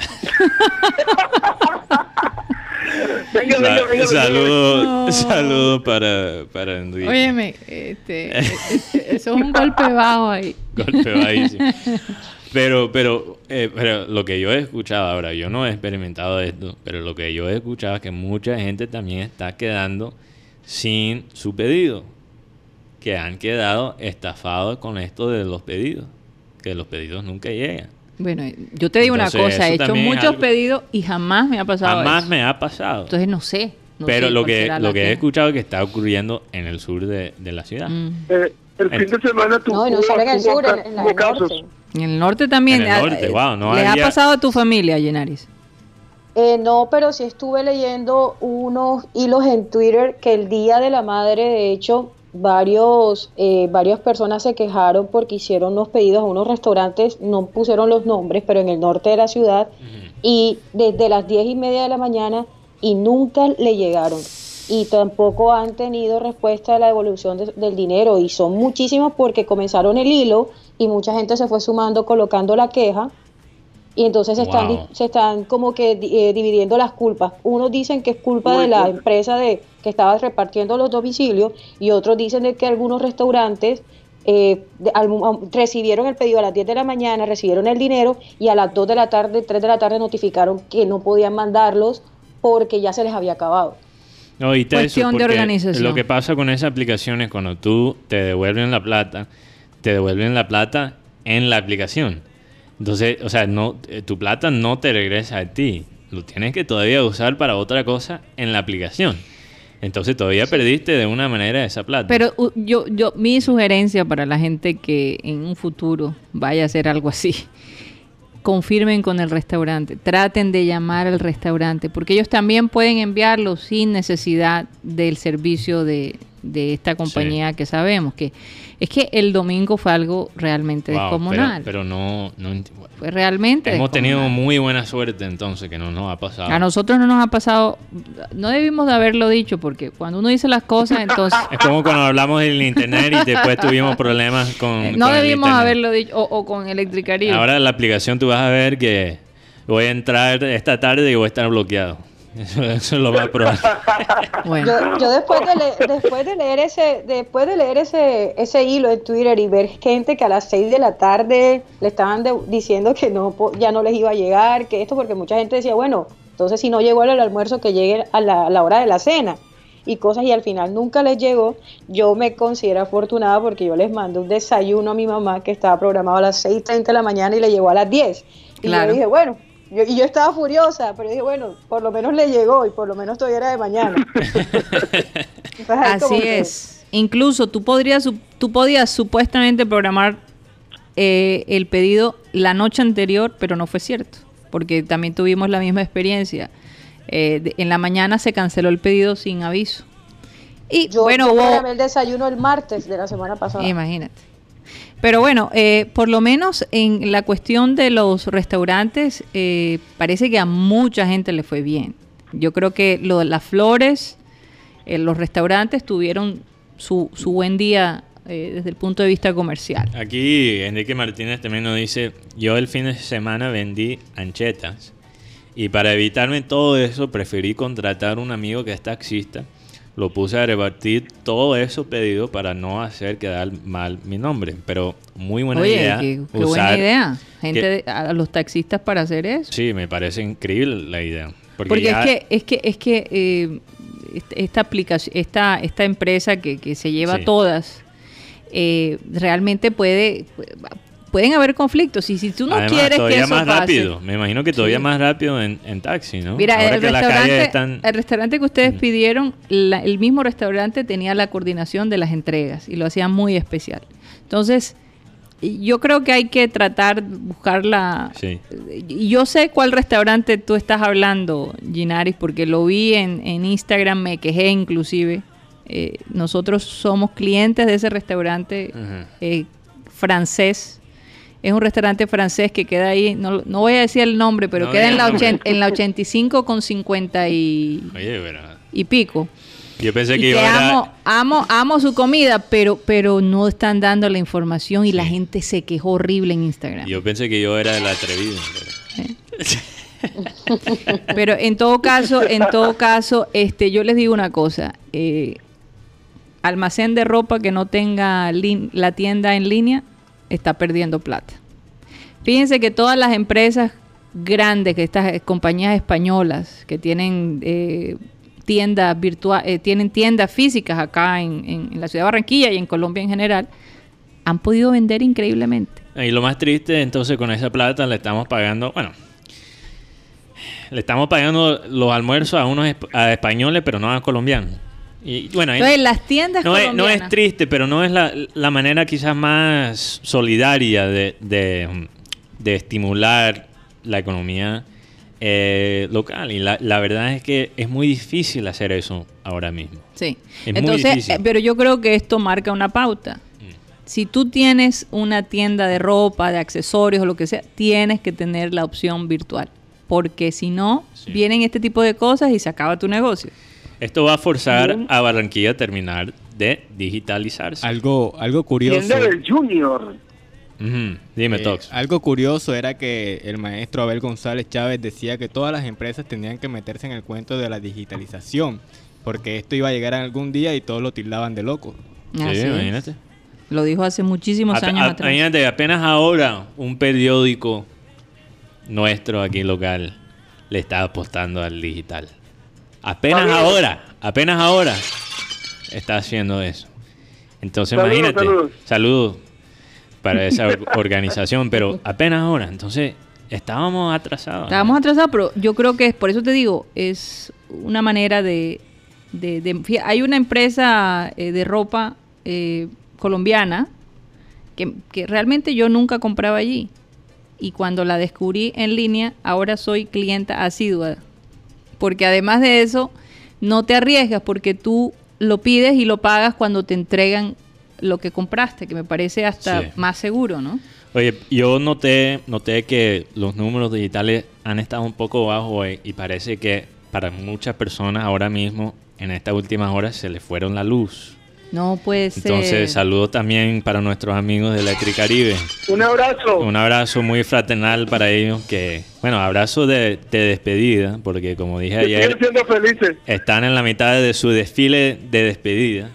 venga, venga, venga, saludo, saludo para, para Enrique. Óyeme, este, este, eso es un golpe bajo ahí. golpe bajísimo. Pero, pero, eh, pero lo que yo he escuchado ahora, yo no he experimentado esto, pero lo que yo he escuchado es que mucha gente también está quedando sin su pedido, que han quedado estafados con esto de los pedidos, que los pedidos nunca llegan. Bueno, yo te digo una cosa, he hecho muchos pedidos y jamás me ha pasado Jamás me ha pasado. Entonces no sé. pero lo que, lo que he escuchado es que está ocurriendo en el sur de, la ciudad. Mm. Eh, el fin de semana No, no sale en el sur, en, en, en el norte también. En el norte, wow, no ¿Le ha pasado a tu familia, Llenaris? Eh, no, pero sí estuve leyendo unos hilos en Twitter que el Día de la Madre, de hecho, varios, eh, varias personas se quejaron porque hicieron los pedidos a unos restaurantes, no pusieron los nombres, pero en el norte de la ciudad, y desde las diez y media de la mañana y nunca le llegaron. Y tampoco han tenido respuesta a la devolución del dinero, y son muchísimos porque comenzaron el hilo y mucha gente se fue sumando colocando la queja y entonces se están, se están como que eh, dividiendo las culpas. Unos dicen que es culpa de la empresa de que estaba repartiendo los domicilios y otros dicen de que algunos restaurantes eh, recibieron el pedido a las 10 de la mañana, recibieron el dinero y a las 2 de la tarde, 3 de la tarde notificaron que no podían mandarlos porque ya se les había acabado. No, y Cuestión de organización. Lo que pasa con esa aplicación es cuando tú te devuelven la plata, te devuelven la plata en la aplicación. Entonces, o sea, no, eh, tu plata no te regresa a ti. Lo tienes que todavía usar para otra cosa en la aplicación. Entonces todavía perdiste de una manera esa plata. Pero yo, yo, mi sugerencia para la gente que en un futuro vaya a hacer algo así, confirmen con el restaurante, traten de llamar al restaurante, porque ellos también pueden enviarlo sin necesidad del servicio de, de esta compañía que sabemos que es que el domingo fue algo realmente descomunal. Pero, no, no fue realmente. Hemos tenido muy buena suerte entonces que no nos ha pasado. A nosotros no nos ha pasado, no debimos de haberlo dicho porque cuando uno dice las cosas entonces. es como cuando hablamos del internet y después tuvimos problemas con. Eh, no debimos haberlo dicho o, con Electricaribe. Ahora la aplicación tú vas a ver que voy a entrar esta tarde y voy a estar bloqueado. Eso, es lo más probable. Yo, después, de después de leer ese después de leer ese ese hilo en Twitter y ver gente que a las 6 de la tarde le estaban diciendo que no ya no les iba a llegar, que esto porque mucha gente decía, bueno, entonces si no llegó al almuerzo que llegue a la, a la hora de la cena y cosas y al final nunca les llegó, yo me considero afortunada porque yo les mandé un desayuno a mi mamá que estaba programado a las 6.30 de la mañana y le llegó a las 10. Y yo dije, bueno, y yo estaba furiosa, pero dije, bueno, por lo menos le llegó y por lo menos todavía era de mañana. Así es. Incluso tú podrías, tú podías supuestamente programar eh, el pedido la noche anterior, pero no fue cierto, porque también tuvimos la misma experiencia. Eh, en la mañana se canceló el pedido sin aviso. Y yo bueno, hubo... el desayuno el martes de la semana pasada. Imagínate. Pero bueno, eh, por lo menos en la cuestión de los restaurantes, eh, parece que a mucha gente le fue bien. Yo creo que lo, las flores, eh, los restaurantes tuvieron su, buen día desde el punto de vista comercial. Aquí Enrique Martínez también nos dice, yo el fin de semana vendí anchetas y para evitarme todo eso preferí contratar un amigo que es taxista lo puse a repartir todo eso pedido para no hacer quedar mal mi nombre. Pero muy buena idea. Qué, qué buena idea. Gente, a los taxistas para hacer eso. Sí, me parece increíble la idea. Porque, es que, es que, es que eh, esta aplicación, esta, esta empresa que, se lleva todas, eh, realmente puede, pueden haber conflictos y si tú no quieres que eso más rápido. Me imagino que todavía más rápido en, taxi no mira el restaurante, el restaurante que ustedes pidieron el mismo restaurante tenía la coordinación de las entregas y lo hacía muy especial. Entonces yo creo que hay que tratar de buscar la... Sí. Yo sé cuál restaurante tú estás hablando, Ginaris, porque lo vi en, Instagram, me quejé inclusive. Eh, nosotros somos clientes de ese restaurante eh, francés es un restaurante francés que queda ahí, no, voy a decir el nombre, pero queda en la, en la 85 con 50 y, y pico. Yo pensé que, yo amo, amo, amo su comida, pero, pero no están dando la información y la gente se quejó horrible en Instagram. Yo pensé que yo era el atrevido. Pero, ¿Eh? en todo caso, en todo caso, este, yo les digo una cosa. Eh, almacén de ropa que no tenga la tienda en línea está perdiendo plata. Fíjense que todas las empresas grandes, que estas compañías españolas que tienen eh, tiendas virtuales, eh, tienen tiendas físicas acá en, la ciudad de Barranquilla y en Colombia en general, han podido vender increíblemente. Y lo más triste, entonces con esa plata le estamos pagando, bueno, le estamos pagando los almuerzos a unos a españoles, pero no a colombianos. Y bueno, Entonces, las tiendas no es, no es triste, pero no es la, la manera quizás más solidaria de, de, estimular la economía eh, local. Y la, la, verdad es que es muy difícil hacer eso ahora mismo. Sí. Entonces, eh, pero yo creo que esto marca una pauta. Mm. Si tú tienes una tienda de ropa, de accesorios o lo que sea, tienes que tener la opción virtual. Porque si no, vienen este tipo de cosas y se acaba tu negocio. Esto va a forzar a Barranquilla a terminar de digitalizarse. Algo, algo curioso. del Junior. Dime, eh, Tox. Algo curioso era que el maestro Abel González Chávez decía que todas las empresas tenían que meterse en el cuento de la digitalización, porque esto iba a llegar algún día y todos lo tildaban de loco. Sí, imagínate. Lo dijo hace muchísimos años atrás. Imagínate, apenas ahora un periódico nuestro aquí local le está apostando al digital. Apenas ahora, apenas ahora está haciendo eso. Entonces, imagínate, saludos. para esa organización, pero apenas ahora. Entonces, estábamos atrasados. Estábamos atrasados, pero yo creo que es, por eso te digo, es una manera de... hay una empresa eh, de ropa eh, colombiana que, que realmente yo nunca compraba allí. Y cuando la descubrí en línea, ahora soy clienta asidua porque además de eso, no te arriesgas porque tú lo pides y lo pagas cuando te entregan lo que compraste, que me parece hasta más seguro, ¿no? Oye, yo noté, noté que los números digitales han estado un poco bajos y parece que para muchas personas ahora mismo, en estas últimas horas, se les fueron la luz. No puede ser. Entonces, saludo también para nuestros amigos de Electricaribe. Un abrazo. Un abrazo muy fraternal para ellos. Que, bueno, abrazo de, despedida, porque como dije ayer, están en la mitad de su desfile de despedida.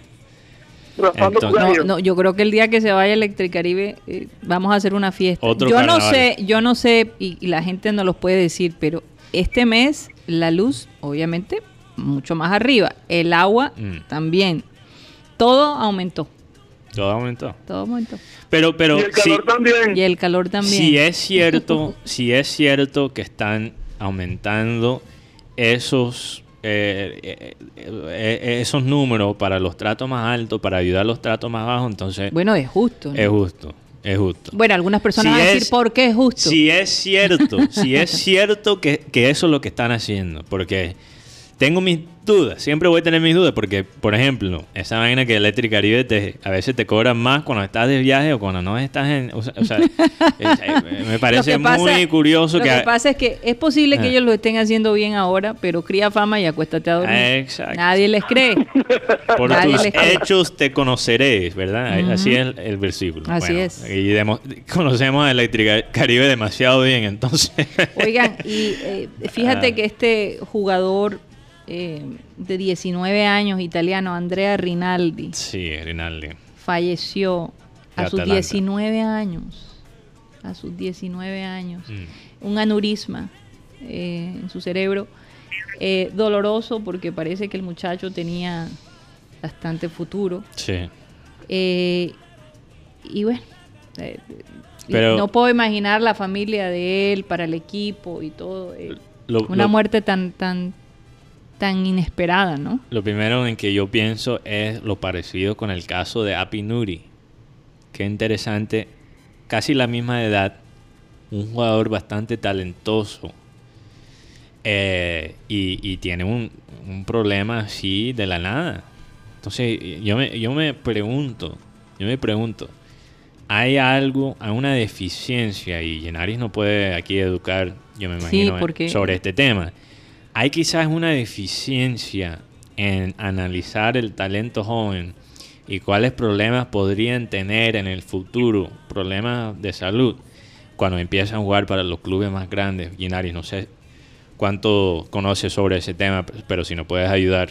no, yo creo que el día que se vaya Electricaribe eh, vamos a hacer una fiesta. yo no sé, yo no sé, y, la gente no los puede decir, pero este mes la luz, obviamente, mucho más arriba. El agua mm. también todo aumentó. Todo aumentó. Todo aumentó. Pero, pero. Y el calor también. Y el calor también. Si es cierto, si es cierto que están aumentando esos. Eh, eh, eh, esos números para los tratos más altos, para ayudar a los tratos más bajos, entonces... Bueno, es justo. Es justo, es justo. Bueno, algunas personas van a decir por qué es justo. Si es cierto, si es cierto que, que eso es lo que están haciendo, porque tengo mis dudas, siempre voy a tener mis dudas, porque, por ejemplo, esa vaina que Electric Caribe te, a veces te cobran más cuando estás de viaje o cuando no estás en. O sea, me parece muy curioso que. Lo que pasa es que es posible que ellos lo estén haciendo bien ahora, pero cría fama y acuéstate a dormir. Exacto. Nadie les cree. Por tus hechos te conoceréis, ¿verdad? Así es el, versículo. Así es. Y conocemos a Electric Caribe demasiado bien, entonces. Oigan, y eh, fíjate ah. que este jugador eh, de 19 años, italiano, Andrea Rinaldi. Sí, Rinaldi. Falleció a sus 19 años. A sus 19 años. Mm. Un aneurisma eh, en su cerebro. eh, doloroso porque parece que el muchacho tenía bastante futuro. Sí. Eh, y bueno, eh, no puedo imaginar la familia de él para el equipo y todo. una muerte tan, tan, tan inesperada, ¿no? Lo primero en que yo pienso es lo parecido con el caso de Api Nuri. Qué interesante, casi la misma edad, un jugador bastante talentoso eh, y, tiene un, un, problema así de la nada. Entonces yo me, yo me pregunto, yo me pregunto, ¿hay algo, hay una deficiencia y Yenaris no puede aquí educar, yo me imagino, sobre este tema? Hay quizás una deficiencia en analizar el talento joven y cuáles problemas podrían tener en el futuro, problemas de salud, cuando empiezan a jugar para los clubes más grandes. Yenaris, no sé cuánto conoces sobre ese tema, pero si no puedes ayudar.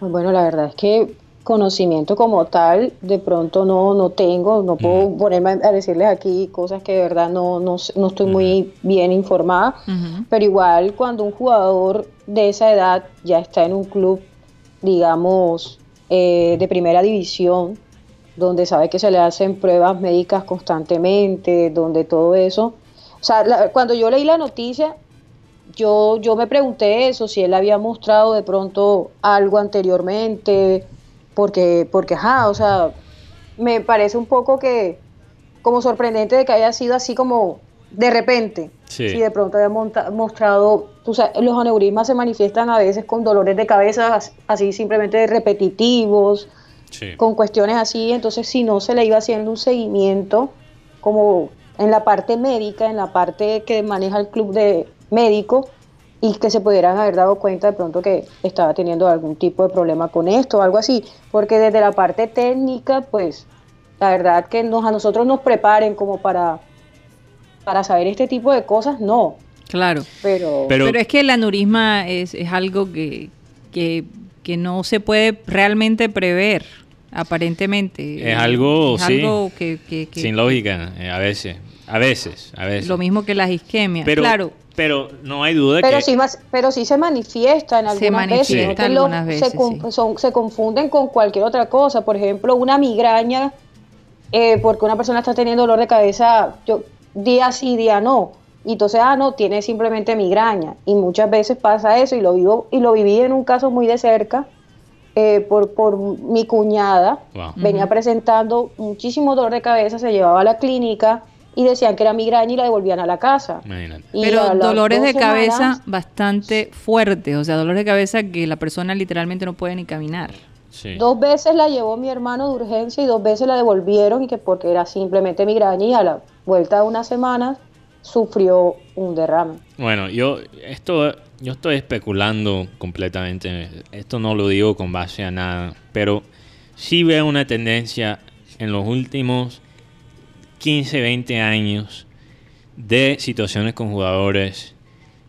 Bueno, la verdad es que conocimiento como tal de pronto no, no tengo, no puedo ponerme a decirles aquí cosas que de verdad no, no, estoy muy bien informada, pero igual cuando un jugador de esa edad ya está en un club, digamos, eh, de primera división, donde sabe que se le hacen pruebas médicas constantemente, donde todo eso, o sea, cuando yo leí la noticia, yo, yo me pregunté eso, si él había mostrado de pronto algo anteriormente, porque, porque, ajá, o sea, me parece un poco que, como sorprendente de que haya sido así como de repente. Si de pronto había mostrado, tú sabes, los aneurismas se manifiestan a veces con dolores de cabeza así simplemente repetitivos, con cuestiones así, entonces si no se le iba haciendo un seguimiento como en la parte médica, en la parte que maneja el club de médico y que se pudieran haber dado cuenta de pronto que estaba teniendo algún tipo de problema con esto o algo así, porque desde la parte técnica, pues la verdad que nos, a nosotros nos preparen como para, para saber este tipo de cosas, no. Claro, pero, pero, es que el aneurisma es, es algo que, que, que no se puede realmente prever aparentemente. Es algo, que, sin lógica, eh, a veces. A veces, a veces. Lo mismo que las isquemias, pero, claro. Pero no hay duda pero que... Sí, pero sí se manifiesta en algunas se manifiesta algunas veces. Se, confunden con cualquier otra cosa. Por ejemplo, una migraña, eh, porque una persona está teniendo dolor de cabeza yo, día sí, día no. Y entonces, ah, no, tiene simplemente migraña. Y muchas veces pasa eso y lo, vivo, y lo viví en un caso muy de cerca. Eh, por, por mi cuñada, venía presentando muchísimo dolor de cabeza, se llevaba a la clínica, y decían que era migraña y la devolvían a la casa. Pero dolores de cabeza bastante fuertes, o sea, dolores de cabeza que la persona literalmente no puede ni caminar. Dos veces la llevó mi hermano de urgencia y dos veces la devolvieron y que porque era simplemente migraña y a la vuelta de unas semanas sufrió un derrame. Bueno, yo esto yo estoy especulando completamente. Esto no lo digo con base a nada, pero sí veo una tendencia en los últimos 15, 20 años de situaciones con jugadores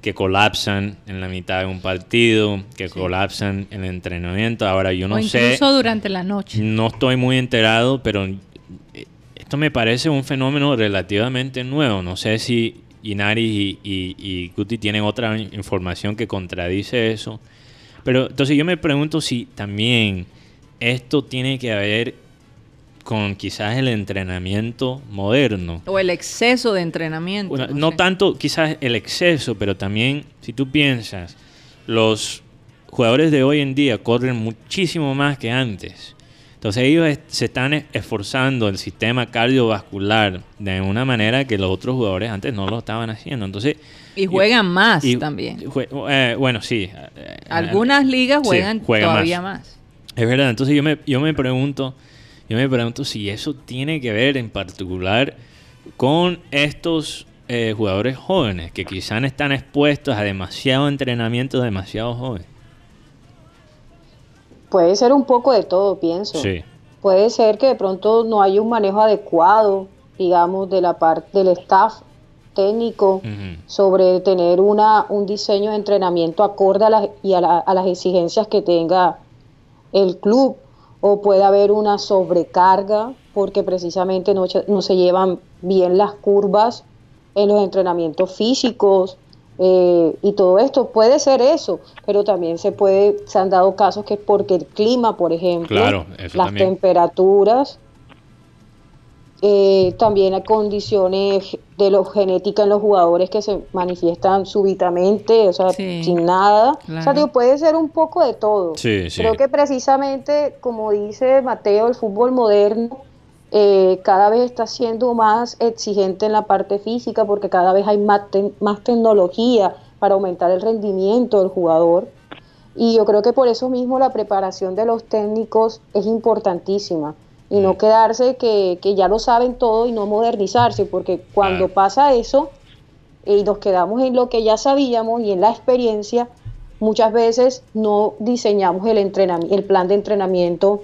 que colapsan en la mitad de un partido, que colapsan en el entrenamiento. Ahora yo no o sé. Incluso durante la noche. No estoy muy enterado, pero eh, esto me parece un fenómeno relativamente nuevo. No sé si Inari y, y, Guti tienen otra información que contradice eso. Pero entonces yo me pregunto si también esto tiene que haber con quizás el entrenamiento moderno. O el exceso de entrenamiento. no, tanto quizás el exceso, pero también si tú piensas, los jugadores de hoy en día corren muchísimo más que antes. Entonces ellos se están esforzando el sistema cardiovascular de una manera que los otros jugadores antes no lo estaban haciendo. Entonces y juegan más también. Eh, bueno, sí. Algunas ligas juegan, todavía más. Es verdad. Entonces yo me, yo me pregunto yo me pregunto si eso tiene que ver en particular con estos eh, jugadores jóvenes que quizás están expuestos a demasiado entrenamiento demasiado joven. Puede ser un poco de todo, pienso. Sí. Puede ser que de pronto no haya un manejo adecuado, digamos, de la parte del staff técnico sobre tener una, un diseño de entrenamiento acorde a, las y a, a las exigencias que tenga el club o puede haber una sobrecarga porque precisamente no, no, se llevan bien las curvas en los entrenamientos físicos Eh, y todo esto. Puede ser eso, pero también se puede, se han dado casos que es porque el clima, por ejemplo, las temperaturas, eh, también hay condiciones de lo genética en los jugadores que se manifiestan súbitamente, o sea, sin nada. O sea, puede ser un poco de todo. Creo que precisamente, como dice Mateo, el fútbol moderno eh, cada vez está siendo más exigente en la parte física porque cada vez hay más, más tecnología para aumentar el rendimiento del jugador. Y yo creo que por eso mismo la preparación de los técnicos es importantísima y no quedarse que, que ya lo saben todo y no modernizarse, porque cuando pasa eso eh, y nos quedamos en lo que ya sabíamos y en la experiencia, muchas veces no diseñamos el, entrenamiento, el plan de entrenamiento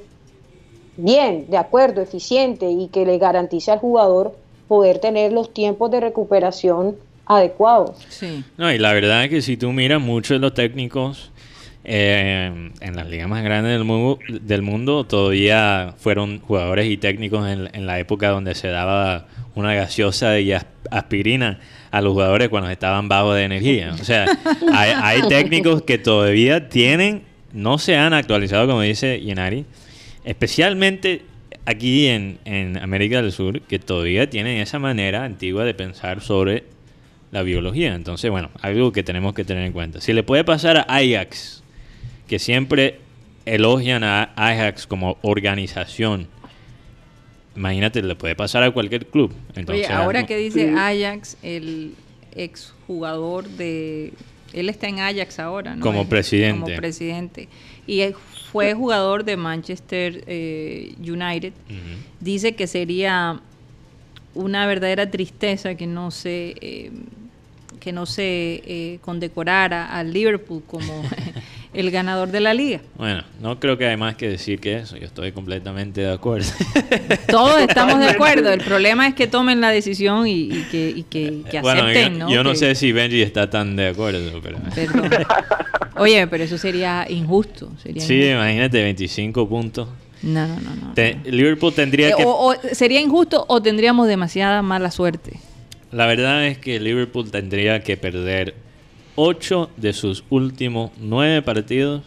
bien, de acuerdo, eficiente y que le garantice al jugador poder tener los tiempos de recuperación adecuados. Sí. No, y la verdad es que si tú miras muchos de los técnicos eh, en las ligas más grandes del mundo, del mundo todavía fueron jugadores y técnicos en, la época donde se daba una gaseosa y aspirina a los jugadores cuando estaban bajos de energía. O sea, hay, hay técnicos que todavía tienen, no se han actualizado, como dice Yenari, especialmente aquí en, América del Sur, que todavía tienen esa manera antigua de pensar sobre la biología. Entonces, bueno, algo que tenemos que tener en cuenta. Si le puede pasar a Ajax, que siempre elogian a Ajax como organización, imagínate, le puede pasar a cualquier club. Oye, ahora que dice Ajax, el exjugador de... Él está en Ajax ahora, ¿no? Como presidente. Como presidente. Y fue jugador de Manchester eh, United, dice que sería una verdadera tristeza que no se eh, que no se eh, condecorara al Liverpool como el ganador de la liga. Bueno, no creo que hay más que decir que eso. Yo estoy completamente de acuerdo. Todos estamos de acuerdo. El problema es que tomen la decisión y, que, y que, acepten. Bueno, yo, ¿no? sé si Benji está tan de acuerdo. Pero... Oye, pero eso sería injusto. sí, imagínate, 25 puntos. No, no, no. Liverpool tendría eh, que... o sería injusto o tendríamos demasiada mala suerte. La verdad es que Liverpool tendría que perder 8 de sus últimos 9 partidos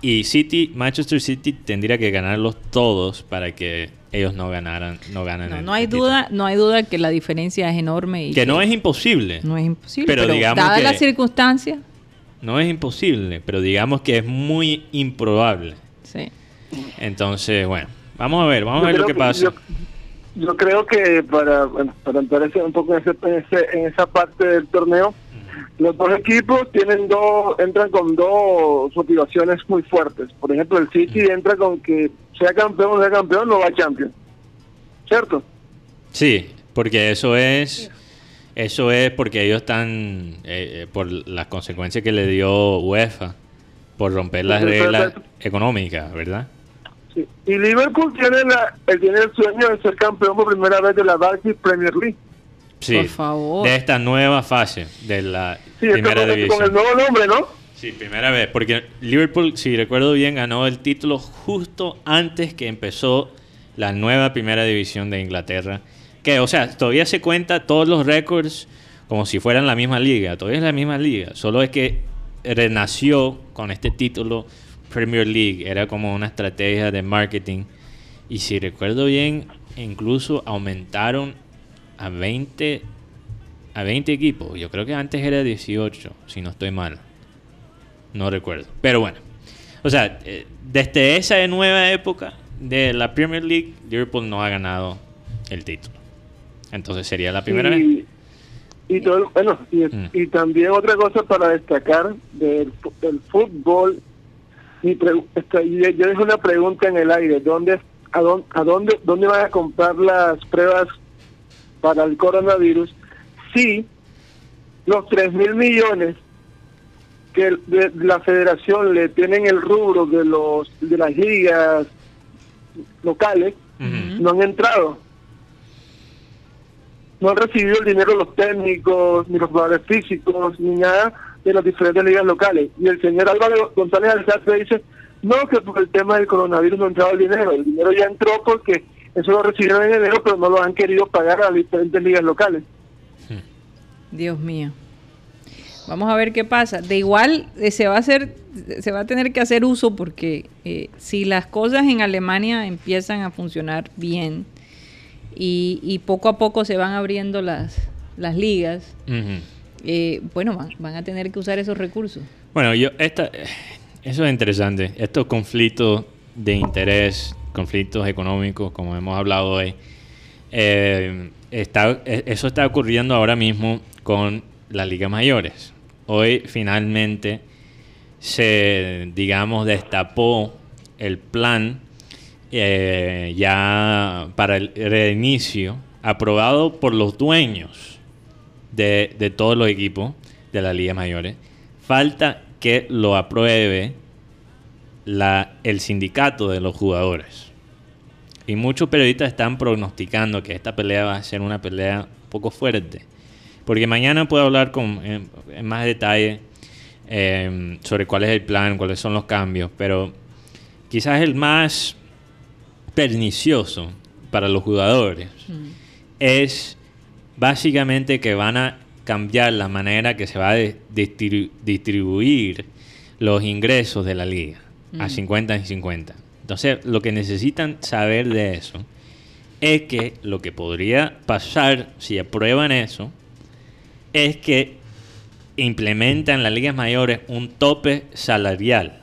y City, Manchester City tendría que ganarlos todos para que ellos no ganaran, no ganan. No, no hay duda, no hay duda que la diferencia es enorme y que, no es imposible. No es imposible, pero, digamos dadas las circunstancias no es imposible, pero digamos que es muy improbable. Sí. Entonces, bueno, vamos a ver, vamos a ver lo que pasa. Yo, creo que para, para entrar un poco en, en esa parte del torneo, los dos equipos tienen dos, entran con dos motivaciones muy fuertes. Por ejemplo, el City entra con que sea campeón o sea campeón, no va a Champions. ¿Cierto? Sí, porque eso es eso es porque ellos están eh, eh, por las consecuencias que le dio UEFA por romper las reglas económicas, ¿verdad? Sí. Y Liverpool tiene, la, tiene el sueño de ser campeón por primera vez de la Barclays Premier League. Sí, por favor. de esta nueva fase de la primera división. Con el nuevo nombre, ¿no? Sí, primera vez, porque Liverpool, si recuerdo bien, ganó el título justo antes que empezó la nueva primera división de Inglaterra. Que, o sea, todavía se cuenta todos los récords como si fueran la misma liga. Todavía es la misma liga. Solo es que renació con este título Premier League. Era como una estrategia de marketing. Y si recuerdo bien, incluso aumentaron a 20, a 20 equipos. Yo creo que antes era 18, si no estoy mal. No recuerdo. Pero bueno. O sea, eh, desde esa nueva época de la Premier League, Liverpool no ha ganado el título. Entonces sería la primera vez. Y, todo, bueno, mm. y, también otra cosa para destacar del, fútbol. Mi yo dejo una pregunta en el aire. ¿Dónde, a, dónde, a dónde, dónde van a comprar las pruebas para el coronavirus si los 3 mil millones que de la federación le tienen el rubro de los de las ligas locales no han entrado. No han recibido el dinero los técnicos ni los jugadores físicos ni nada de las diferentes ligas locales. Y el señor Álvaro González Alzate dice no que por el tema del coronavirus no ha entrado el dinero el dinero ya entró porque eso lo recibieron en enero, pero no lo han querido pagar a las diferentes ligas locales. Dios mío. Vamos a ver qué pasa. De igual eh, se va a hacer, se va a tener que hacer uso porque eh, si las cosas en Alemania empiezan a funcionar bien y, poco a poco se van abriendo las, las ligas, eh, bueno, van, van, a tener que usar esos recursos. Bueno, yo esta, eso es interesante. Estos conflictos de interés, conflictos económicos, como hemos hablado hoy, está, eso está ocurriendo ahora mismo con las ligas mayores. Hoy finalmente se, digamos, destapó el plan eh, ya para el reinicio aprobado por los dueños de, de todos los equipos de las ligas mayores. Falta que lo apruebe la, el sindicato de los jugadores. Y muchos periodistas están prognosticando que esta pelea va a ser una pelea un poco fuerte. Porque mañana puedo hablar con, en, más detalle em, sobre cuál es el plan, cuáles son los cambios, pero quizás el más pernicioso para los jugadores mm. es básicamente que van a cambiar la manera que se va a distribuir los ingresos de la liga a 50 mm. y 50. Entonces, lo que necesitan saber de eso es que lo que podría pasar si aprueban eso es que implementan en las ligas mayores un tope salarial.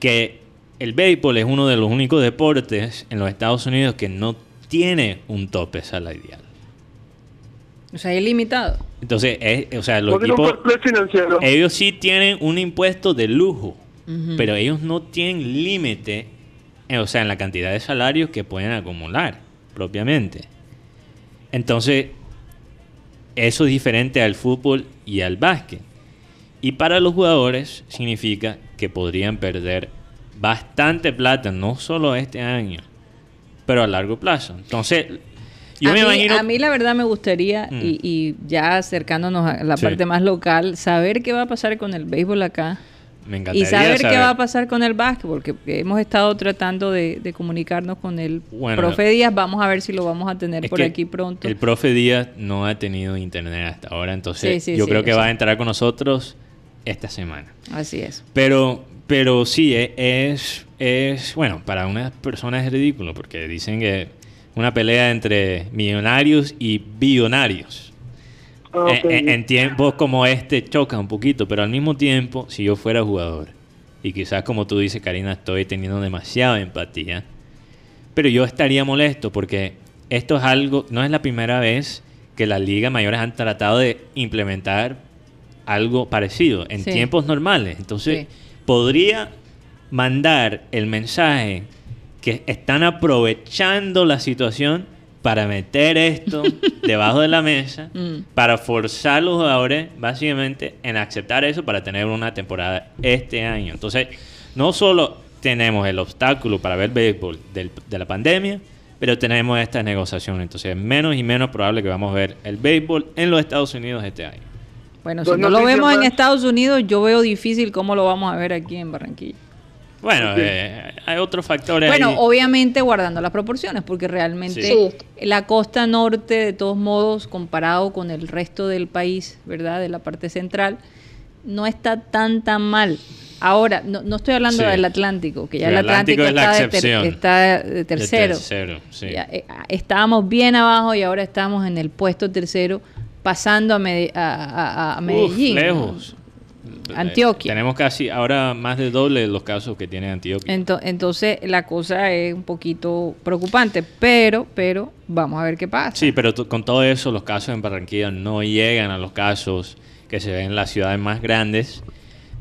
Que el béisbol es uno de los únicos deportes en los Estados Unidos que no tiene un tope salarial. O sea, es limitado. Entonces, o sea, los equipos, ellos sí tienen un impuesto de lujo, pero ellos no tienen límite, eh, o sea, en la cantidad de salarios que pueden acumular propiamente. Entonces, eso es diferente al fútbol y al básquet. Y para los jugadores significa que podrían perder bastante plata, no solo este año, pero a largo plazo. Entonces, yo a me mí, imagino... A mí la verdad me gustaría, mm. y, ya acercándonos a la parte más local, saber qué va a pasar con el béisbol acá y saber, qué va a pasar con el básquetbol, porque hemos estado tratando de, comunicarnos con el profe Díaz. Vamos a ver si lo vamos a tener por aquí pronto. El profe Díaz no ha tenido internet hasta ahora, entonces yo creo que va a entrar con nosotros esta semana. Así es. Pero, pero sí, e, es, es, bueno, para unas personas es ridículo, porque dicen que una pelea entre millonarios y billonarios. Ah, en, tiempos como este choca un poquito, pero al mismo tiempo, si yo fuera jugador, y quizás como tú dices, Karina, estoy teniendo demasiada empatía, pero yo estaría molesto porque esto es algo, no es la primera vez que las ligas mayores han tratado de implementar algo parecido en tiempos normales. Entonces, podría mandar el mensaje que están aprovechando la situación para meter esto debajo de la mesa, mm. para forzar a los jugadores básicamente en aceptar eso para tener una temporada este año. Entonces, no solo tenemos el obstáculo para ver béisbol de la pandemia, pero tenemos esta negociación. Entonces, es menos y menos probable que vamos a ver el béisbol en los Estados Unidos este año. Bueno, si no lo vemos en Estados Unidos, yo veo difícil cómo lo vamos a ver aquí en Barranquilla. Bueno, eh, hay otros factores. Bueno, obviamente guardando las proporciones, porque realmente la costa norte, de todos modos, comparado con el resto del país, ¿verdad? De la parte central, no está tan tan mal. Ahora, no, no estoy hablando del Atlántico, que ya el Atlántico, está, de está, de tercero. Eh, estábamos bien abajo y ahora estamos en el puesto tercero, pasando a, a, a, Medellín. lejos. Antioquia. Tenemos casi ahora más de doble los casos que tiene Antioquia. entonces la cosa es un poquito preocupante, pero, pero vamos a ver qué pasa. Sí, pero con todo eso los casos en Barranquilla no llegan a los casos que se ven en las ciudades más grandes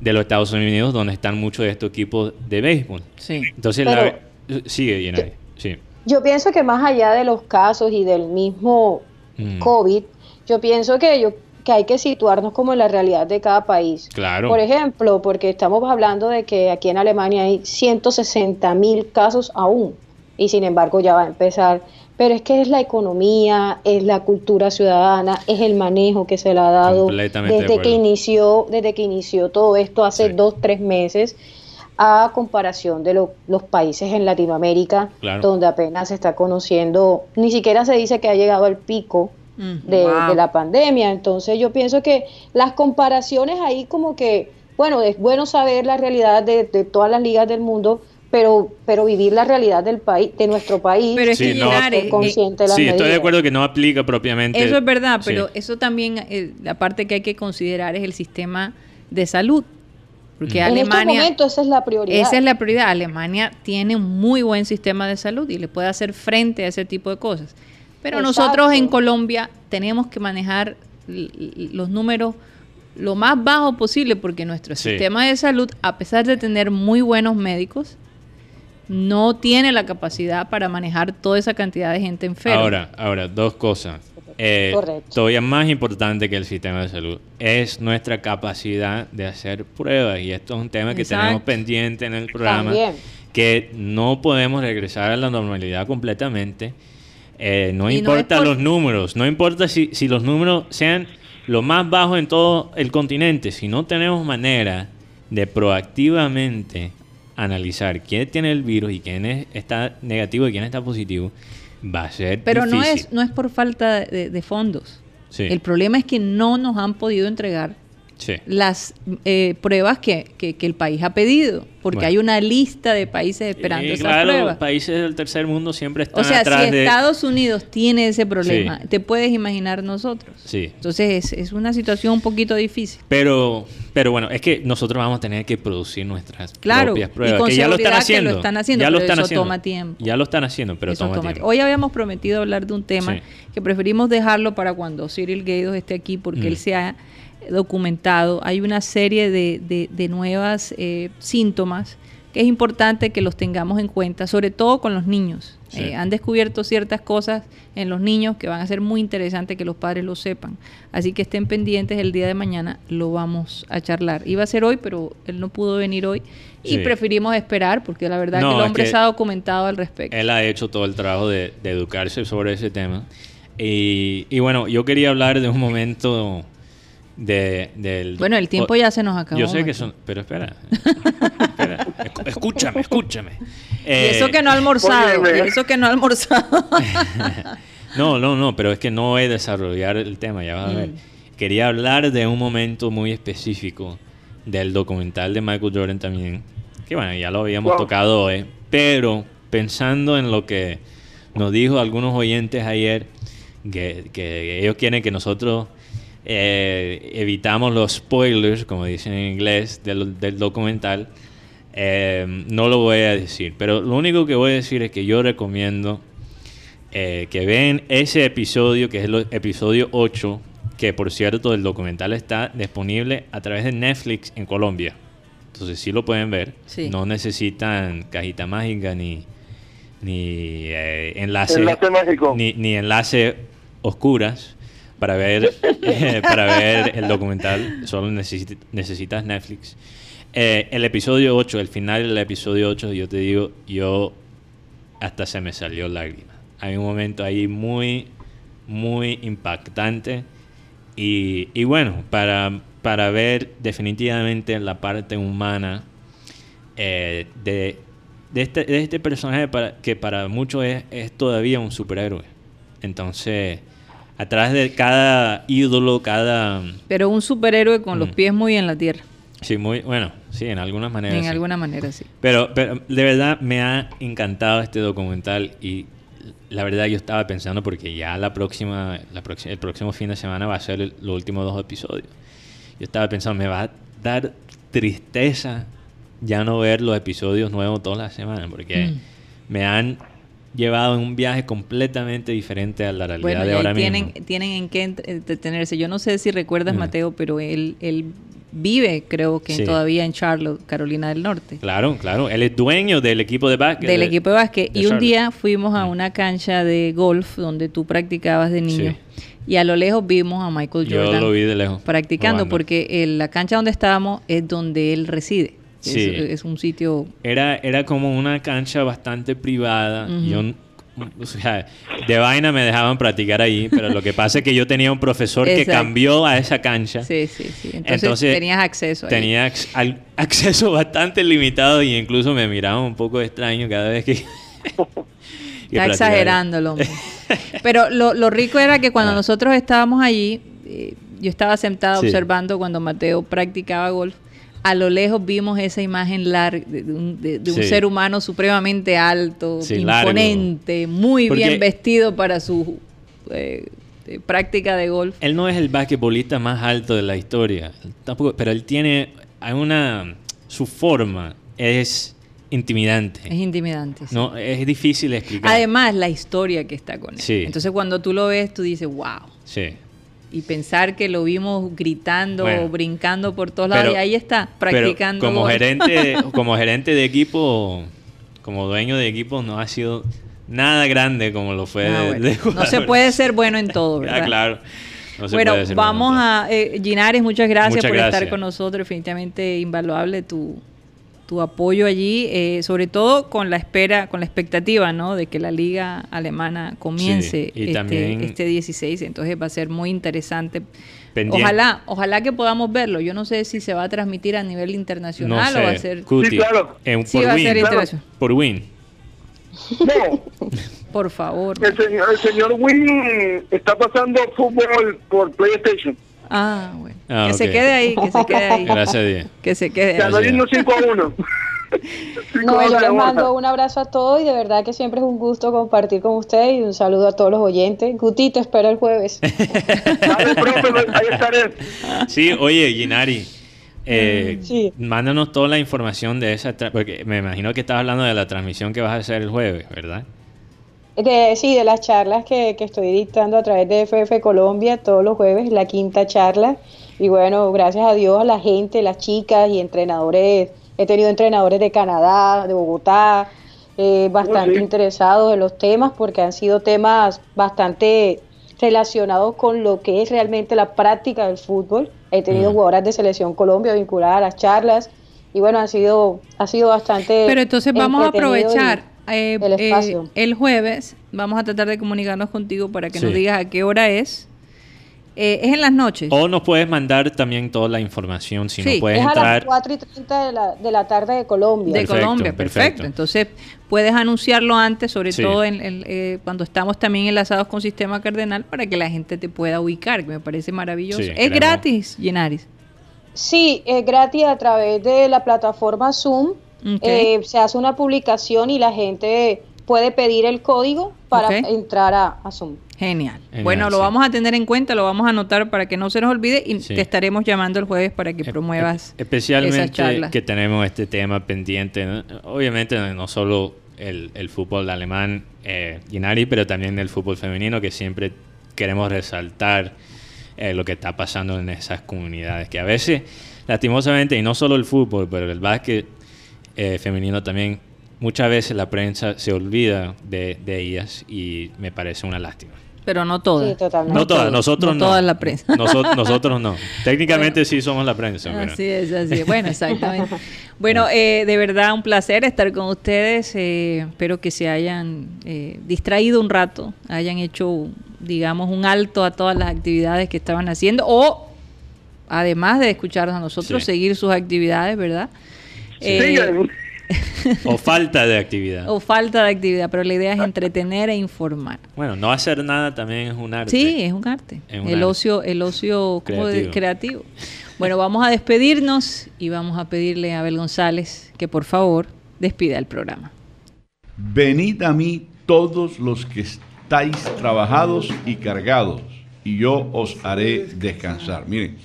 de los Estados Unidos, donde están muchos de estos equipos de béisbol. Sí. Entonces la, sigue llena. Sí. Yo pienso que más allá de los casos y del mismo mm. COVID, yo pienso que yo que hay que situarnos como en la realidad de cada país. Claro. Por ejemplo, porque estamos hablando de que aquí en Alemania hay 160 mil casos aún y sin embargo ya va a empezar. Pero es que es la economía, es la cultura ciudadana, es el manejo que se le ha dado desde que inició, desde que inició todo esto hace dos, tres meses a comparación de los países en Latinoamérica, donde apenas se está conociendo, ni siquiera se dice que ha llegado al pico de, la pandemia. Entonces yo pienso que las comparaciones ahí como que, bueno, es bueno saber la realidad de, de todas las ligas del mundo, pero pero vivir la realidad del país de nuestro país pero es que no, consciente de las sí estoy de acuerdo que no aplica propiamente eso es verdad pero eso también eh, la parte que hay que considerar es el sistema de salud porque en Alemania este esa es la prioridad. esa es la prioridad. Alemania tiene un muy buen sistema de salud y le puede hacer frente a ese tipo de cosas pero nosotros en Colombia tenemos que manejar los números lo más bajo posible porque nuestro sistema de salud a pesar de tener muy buenos médicos no tiene la capacidad para manejar toda esa cantidad de gente enferma. Ahora, ahora, dos cosas. Eh, todavía más importante que el sistema de salud. Es nuestra capacidad de hacer pruebas y esto es un tema que tenemos pendiente en el programa que no podemos regresar a la normalidad completamente eh, no importa los números no importa si, si los números sean lo más bajos en todo el continente. Si no tenemos manera de proactivamente analizar quién tiene el virus y quién está negativo y quién está positivo, va a ser Pero no es, no es por falta de, fondos. El problema es que no nos han podido entregar las eh, pruebas que, que, el país ha pedido, porque hay una lista de países esperando esas claro, pruebas. países del tercer mundo siempre están O sea, si Estados Unidos tiene ese problema, te puedes imaginar nosotros. Sí. Entonces es, es, una situación un poquito difícil. Pero, pero bueno, es que nosotros vamos a tener que producir nuestras propias pruebas, que ya lo están haciendo. lo están haciendo, ya lo están haciendo. toma tiempo. Ya lo están haciendo, pero toma, tiempo. Hoy habíamos prometido hablar de un tema que preferimos dejarlo para cuando Cyril Gaydos esté aquí, porque él mm. se ha documentado, hay una serie de, de, nuevas eh, síntomas que es importante que los tengamos en cuenta, sobre todo con los niños. Eh, han descubierto ciertas cosas en los niños que van a ser muy interesantes que los padres lo sepan. Así que estén pendientes, el día de mañana lo vamos a charlar. Iba a ser hoy, pero él no pudo venir hoy y preferimos esperar porque la verdad que el hombre se ha documentado al respecto. Él ha hecho todo el trabajo de, educarse sobre ese tema. Y, y, bueno, yo quería hablar de un momento del... Bueno, el tiempo ya se nos acabó. Yo sé que son... Pero espera. Escúchame, escúchame. y eso que no ha almorzado. y eso que no ha almorzado. no, no, no, pero es que no voy a desarrollar el tema, ya vas a ver. Mm. Quería hablar de un momento muy específico del documental de Michael Jordan también. Que bueno, ya lo habíamos tocado hoy. Pero pensando en lo que nos dijo algunos oyentes ayer, que, que ellos quieren que nosotros eh, evitamos los spoilers, como dicen en inglés, del, documental. Eh, no lo voy a decir, pero lo único que voy a decir es que yo recomiendo eh, que vean ese episodio, que es el episodio 8, que por cierto el documental está disponible a través de Netflix en Colombia. Entonces sí lo pueden ver. No necesitan cajita mágica ni, ni enlace, ni, ni enlace oscuras para ver, eh, para ver el documental. Solo necesitas Netflix. Eh, el episodio 8, el final del episodio 8, yo te digo, yo hasta se me salió lágrima. Hay un momento ahí muy, muy impactante. Y, y bueno, para, para ver definitivamente la parte humana eh, de, de, este, de este personaje para, que para muchos es, es todavía un superhéroe. Entonces, atrás de cada ídolo, cada... Pero un superhéroe con los mm. pies muy en la tierra. Sí, muy, bueno, sí, en algunas maneras. En alguna manera, sí. Pero, pero de verdad me ha encantado este documental y la verdad yo estaba pensando porque ya la próxima, la el próximo fin de semana va a ser los últimos dos episodios. Yo estaba pensando, me va a dar tristeza ya no ver los episodios nuevos todas las semanas porque mm. me han llevado en un viaje completamente diferente a la realidad de ahora tienen, mismo. Tienen en qué detenerse. Yo no sé si recuerdas, Mateo, pero él, él vive, creo que todavía en Charlotte, Carolina del Norte. Claro, claro. Él es dueño del equipo de básquet. Del equipo de básquet. y un día fuimos a una cancha de golf donde tú practicabas de niño. Y a lo lejos vimos a Michael Jordan. Yo lo vi de lejos. Practicando, porque la cancha donde estábamos es donde él reside. Sí. Es, un sitio... Era, era como una cancha bastante privada. Yo, o sea, de vaina me dejaban practicar ahí, pero lo que pasa es que yo tenía un profesor que cambió a esa cancha. Sí, sí, sí. Entonces, tenías acceso. Tenía acceso bastante limitado y incluso me miraba un poco extraño cada vez que... Está exagerando el hombre. Pero lo, rico era que cuando ah. nosotros estábamos allí, eh, yo estaba sentada observando cuando Mateo practicaba golf. A lo lejos vimos esa imagen larga de, un, ser humano supremamente alto, imponente, muy bien vestido para su eh, práctica de golf. Él no es el basquetbolista más alto de la historia, tampoco, pero él tiene una su forma es intimidante. Es intimidante. No, es difícil explicar. Además, la historia que está con él. Entonces, cuando tú lo ves, tú dices, wow. Sí. Y pensar que lo vimos gritando o brincando por todos lados y ahí está, practicando. como gerente, como gerente de equipo, como dueño de equipo, no ha sido nada grande como lo fue ah, No se puede ser bueno en todo, ah, ¿verdad? claro. bueno, vamos a... Eh, Ginares, muchas gracias por estar con nosotros. Definitivamente invaluable tu, tu apoyo allí, eh, sobre todo con la espera, con la expectativa, ¿no? De que la liga alemana comience este, este 16. Entonces va a ser muy interesante. Ojalá, ojalá que podamos verlo. Yo no sé si se va a transmitir a nivel internacional o va a ser. sí, claro. por va Win. A ser Por Win. por favor. El señor, el señor Win está pasando fútbol por PlayStation. Ah, bueno. Ah, que se quede ahí, que se quede ahí. Gracias a Dios. Que se quede ahí. 5 a 1. No, yo les mando un abrazo a todos y de verdad que siempre es un gusto compartir con ustedes y un saludo a todos los oyentes. Guti, te espero el jueves. Dale, profe, ahí estaré. Sí, oye, Ginari. Eh, sí. Mándanos toda la información de esa, porque me imagino que estás hablando de la transmisión que vas a hacer el jueves, ¿verdad? Sí, de las charlas que, que estoy dictando a través de FF Colombia todos los jueves, la quinta charla. Y bueno, gracias a Dios, a la gente, las chicas y entrenadores, he tenido entrenadores de Canadá, de Bogotá, eh, bastante interesados en los temas porque han sido temas bastante relacionados con lo que es realmente la práctica del fútbol. He tenido jugadoras de selección Colombia vinculadas a las charlas y bueno, ha sido, ha sido bastante... Pero entonces vamos a aprovechar eh, el, eh, el jueves vamos a tratar de comunicarnos contigo para que nos digas a qué hora es. Eh, es en las noches. O nos puedes mandar también toda la información si no puedes es entrar. a las 4 y 30 de la, de la tarde de Colombia. De Colombia, perfecto. Entonces puedes anunciarlo antes, sobre todo en, cuando estamos también enlazados con Sistema Cardenal, para que la gente te pueda ubicar, que me parece maravilloso. ¿Es gratis, Llenaris? Sí, es gratis a través de la plataforma Zoom. Eh, se hace una publicación y la gente puede pedir el código para entrar a, Zoom. Genial. Bueno, lo vamos a tener en cuenta, lo vamos a anotar para que no se nos olvide y te estaremos llamando el jueves para que promuevas. Especialmente que tenemos este tema pendiente. Obviamente no solo el, fútbol alemán, eh, pero también el fútbol femenino, que siempre queremos resaltar eh, lo que está pasando en esas comunidades. Que a veces, lastimosamente, y no solo el fútbol, pero el básquet eh, femenino también, muchas veces la prensa se olvida de, ellas y me parece una lástima. Pero no todas. no, todas, nosotros no. Todas la prensa. nosotros no. Técnicamente sí somos la prensa. Así es, así Bueno, exactamente. Bueno, eh, de verdad un placer estar con ustedes. Eh, espero que se hayan distraído un rato, hayan hecho, digamos, un alto a todas las actividades que estaban haciendo o, además de escucharnos a nosotros, seguir sus actividades, ¿verdad? Eh, o falta de actividad. O falta de actividad, pero la idea es entretener e informar. Bueno, no hacer nada también es un arte. Sí, es un arte. el ocio, el ocio creativo. creativo. Bueno, vamos a despedirnos y vamos a pedirle a Abel González que por favor despida el programa. Venid a mí todos los que estáis trabajados y cargados, y yo os haré descansar. Miren,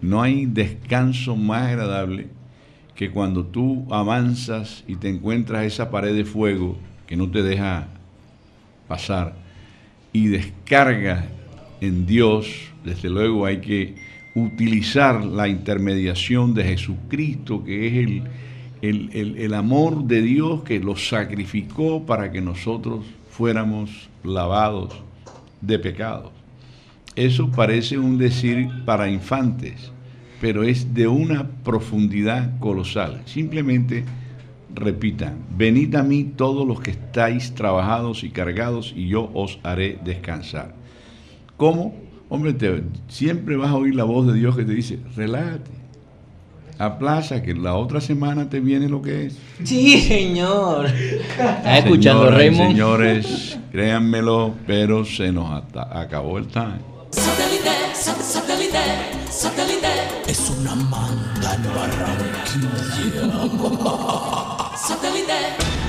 no hay descanso más agradable que cuando tú avanzas y te encuentras esa pared de fuego que no te deja pasar y descargas en Dios, desde luego hay que utilizar la intermediación de Jesucristo, que es el, el, amor de Dios que lo sacrificó para que nosotros fuéramos lavados de pecados. Eso parece un decir para infantes, pero es de una profundidad colosal. Simplemente repitan, venid a mí todos los que estáis trabajados y cargados y yo os haré descansar. ¿Cómo? Hombre, siempre vas a oír la voz de Dios que te dice, relájate, aplaza que la otra semana te viene lo que es. Sí, señor. ¿Estás escuchando, Raymond? Señores, créanmelo, pero se nos acabó el time. es una manta en Barranquilla. Satélite.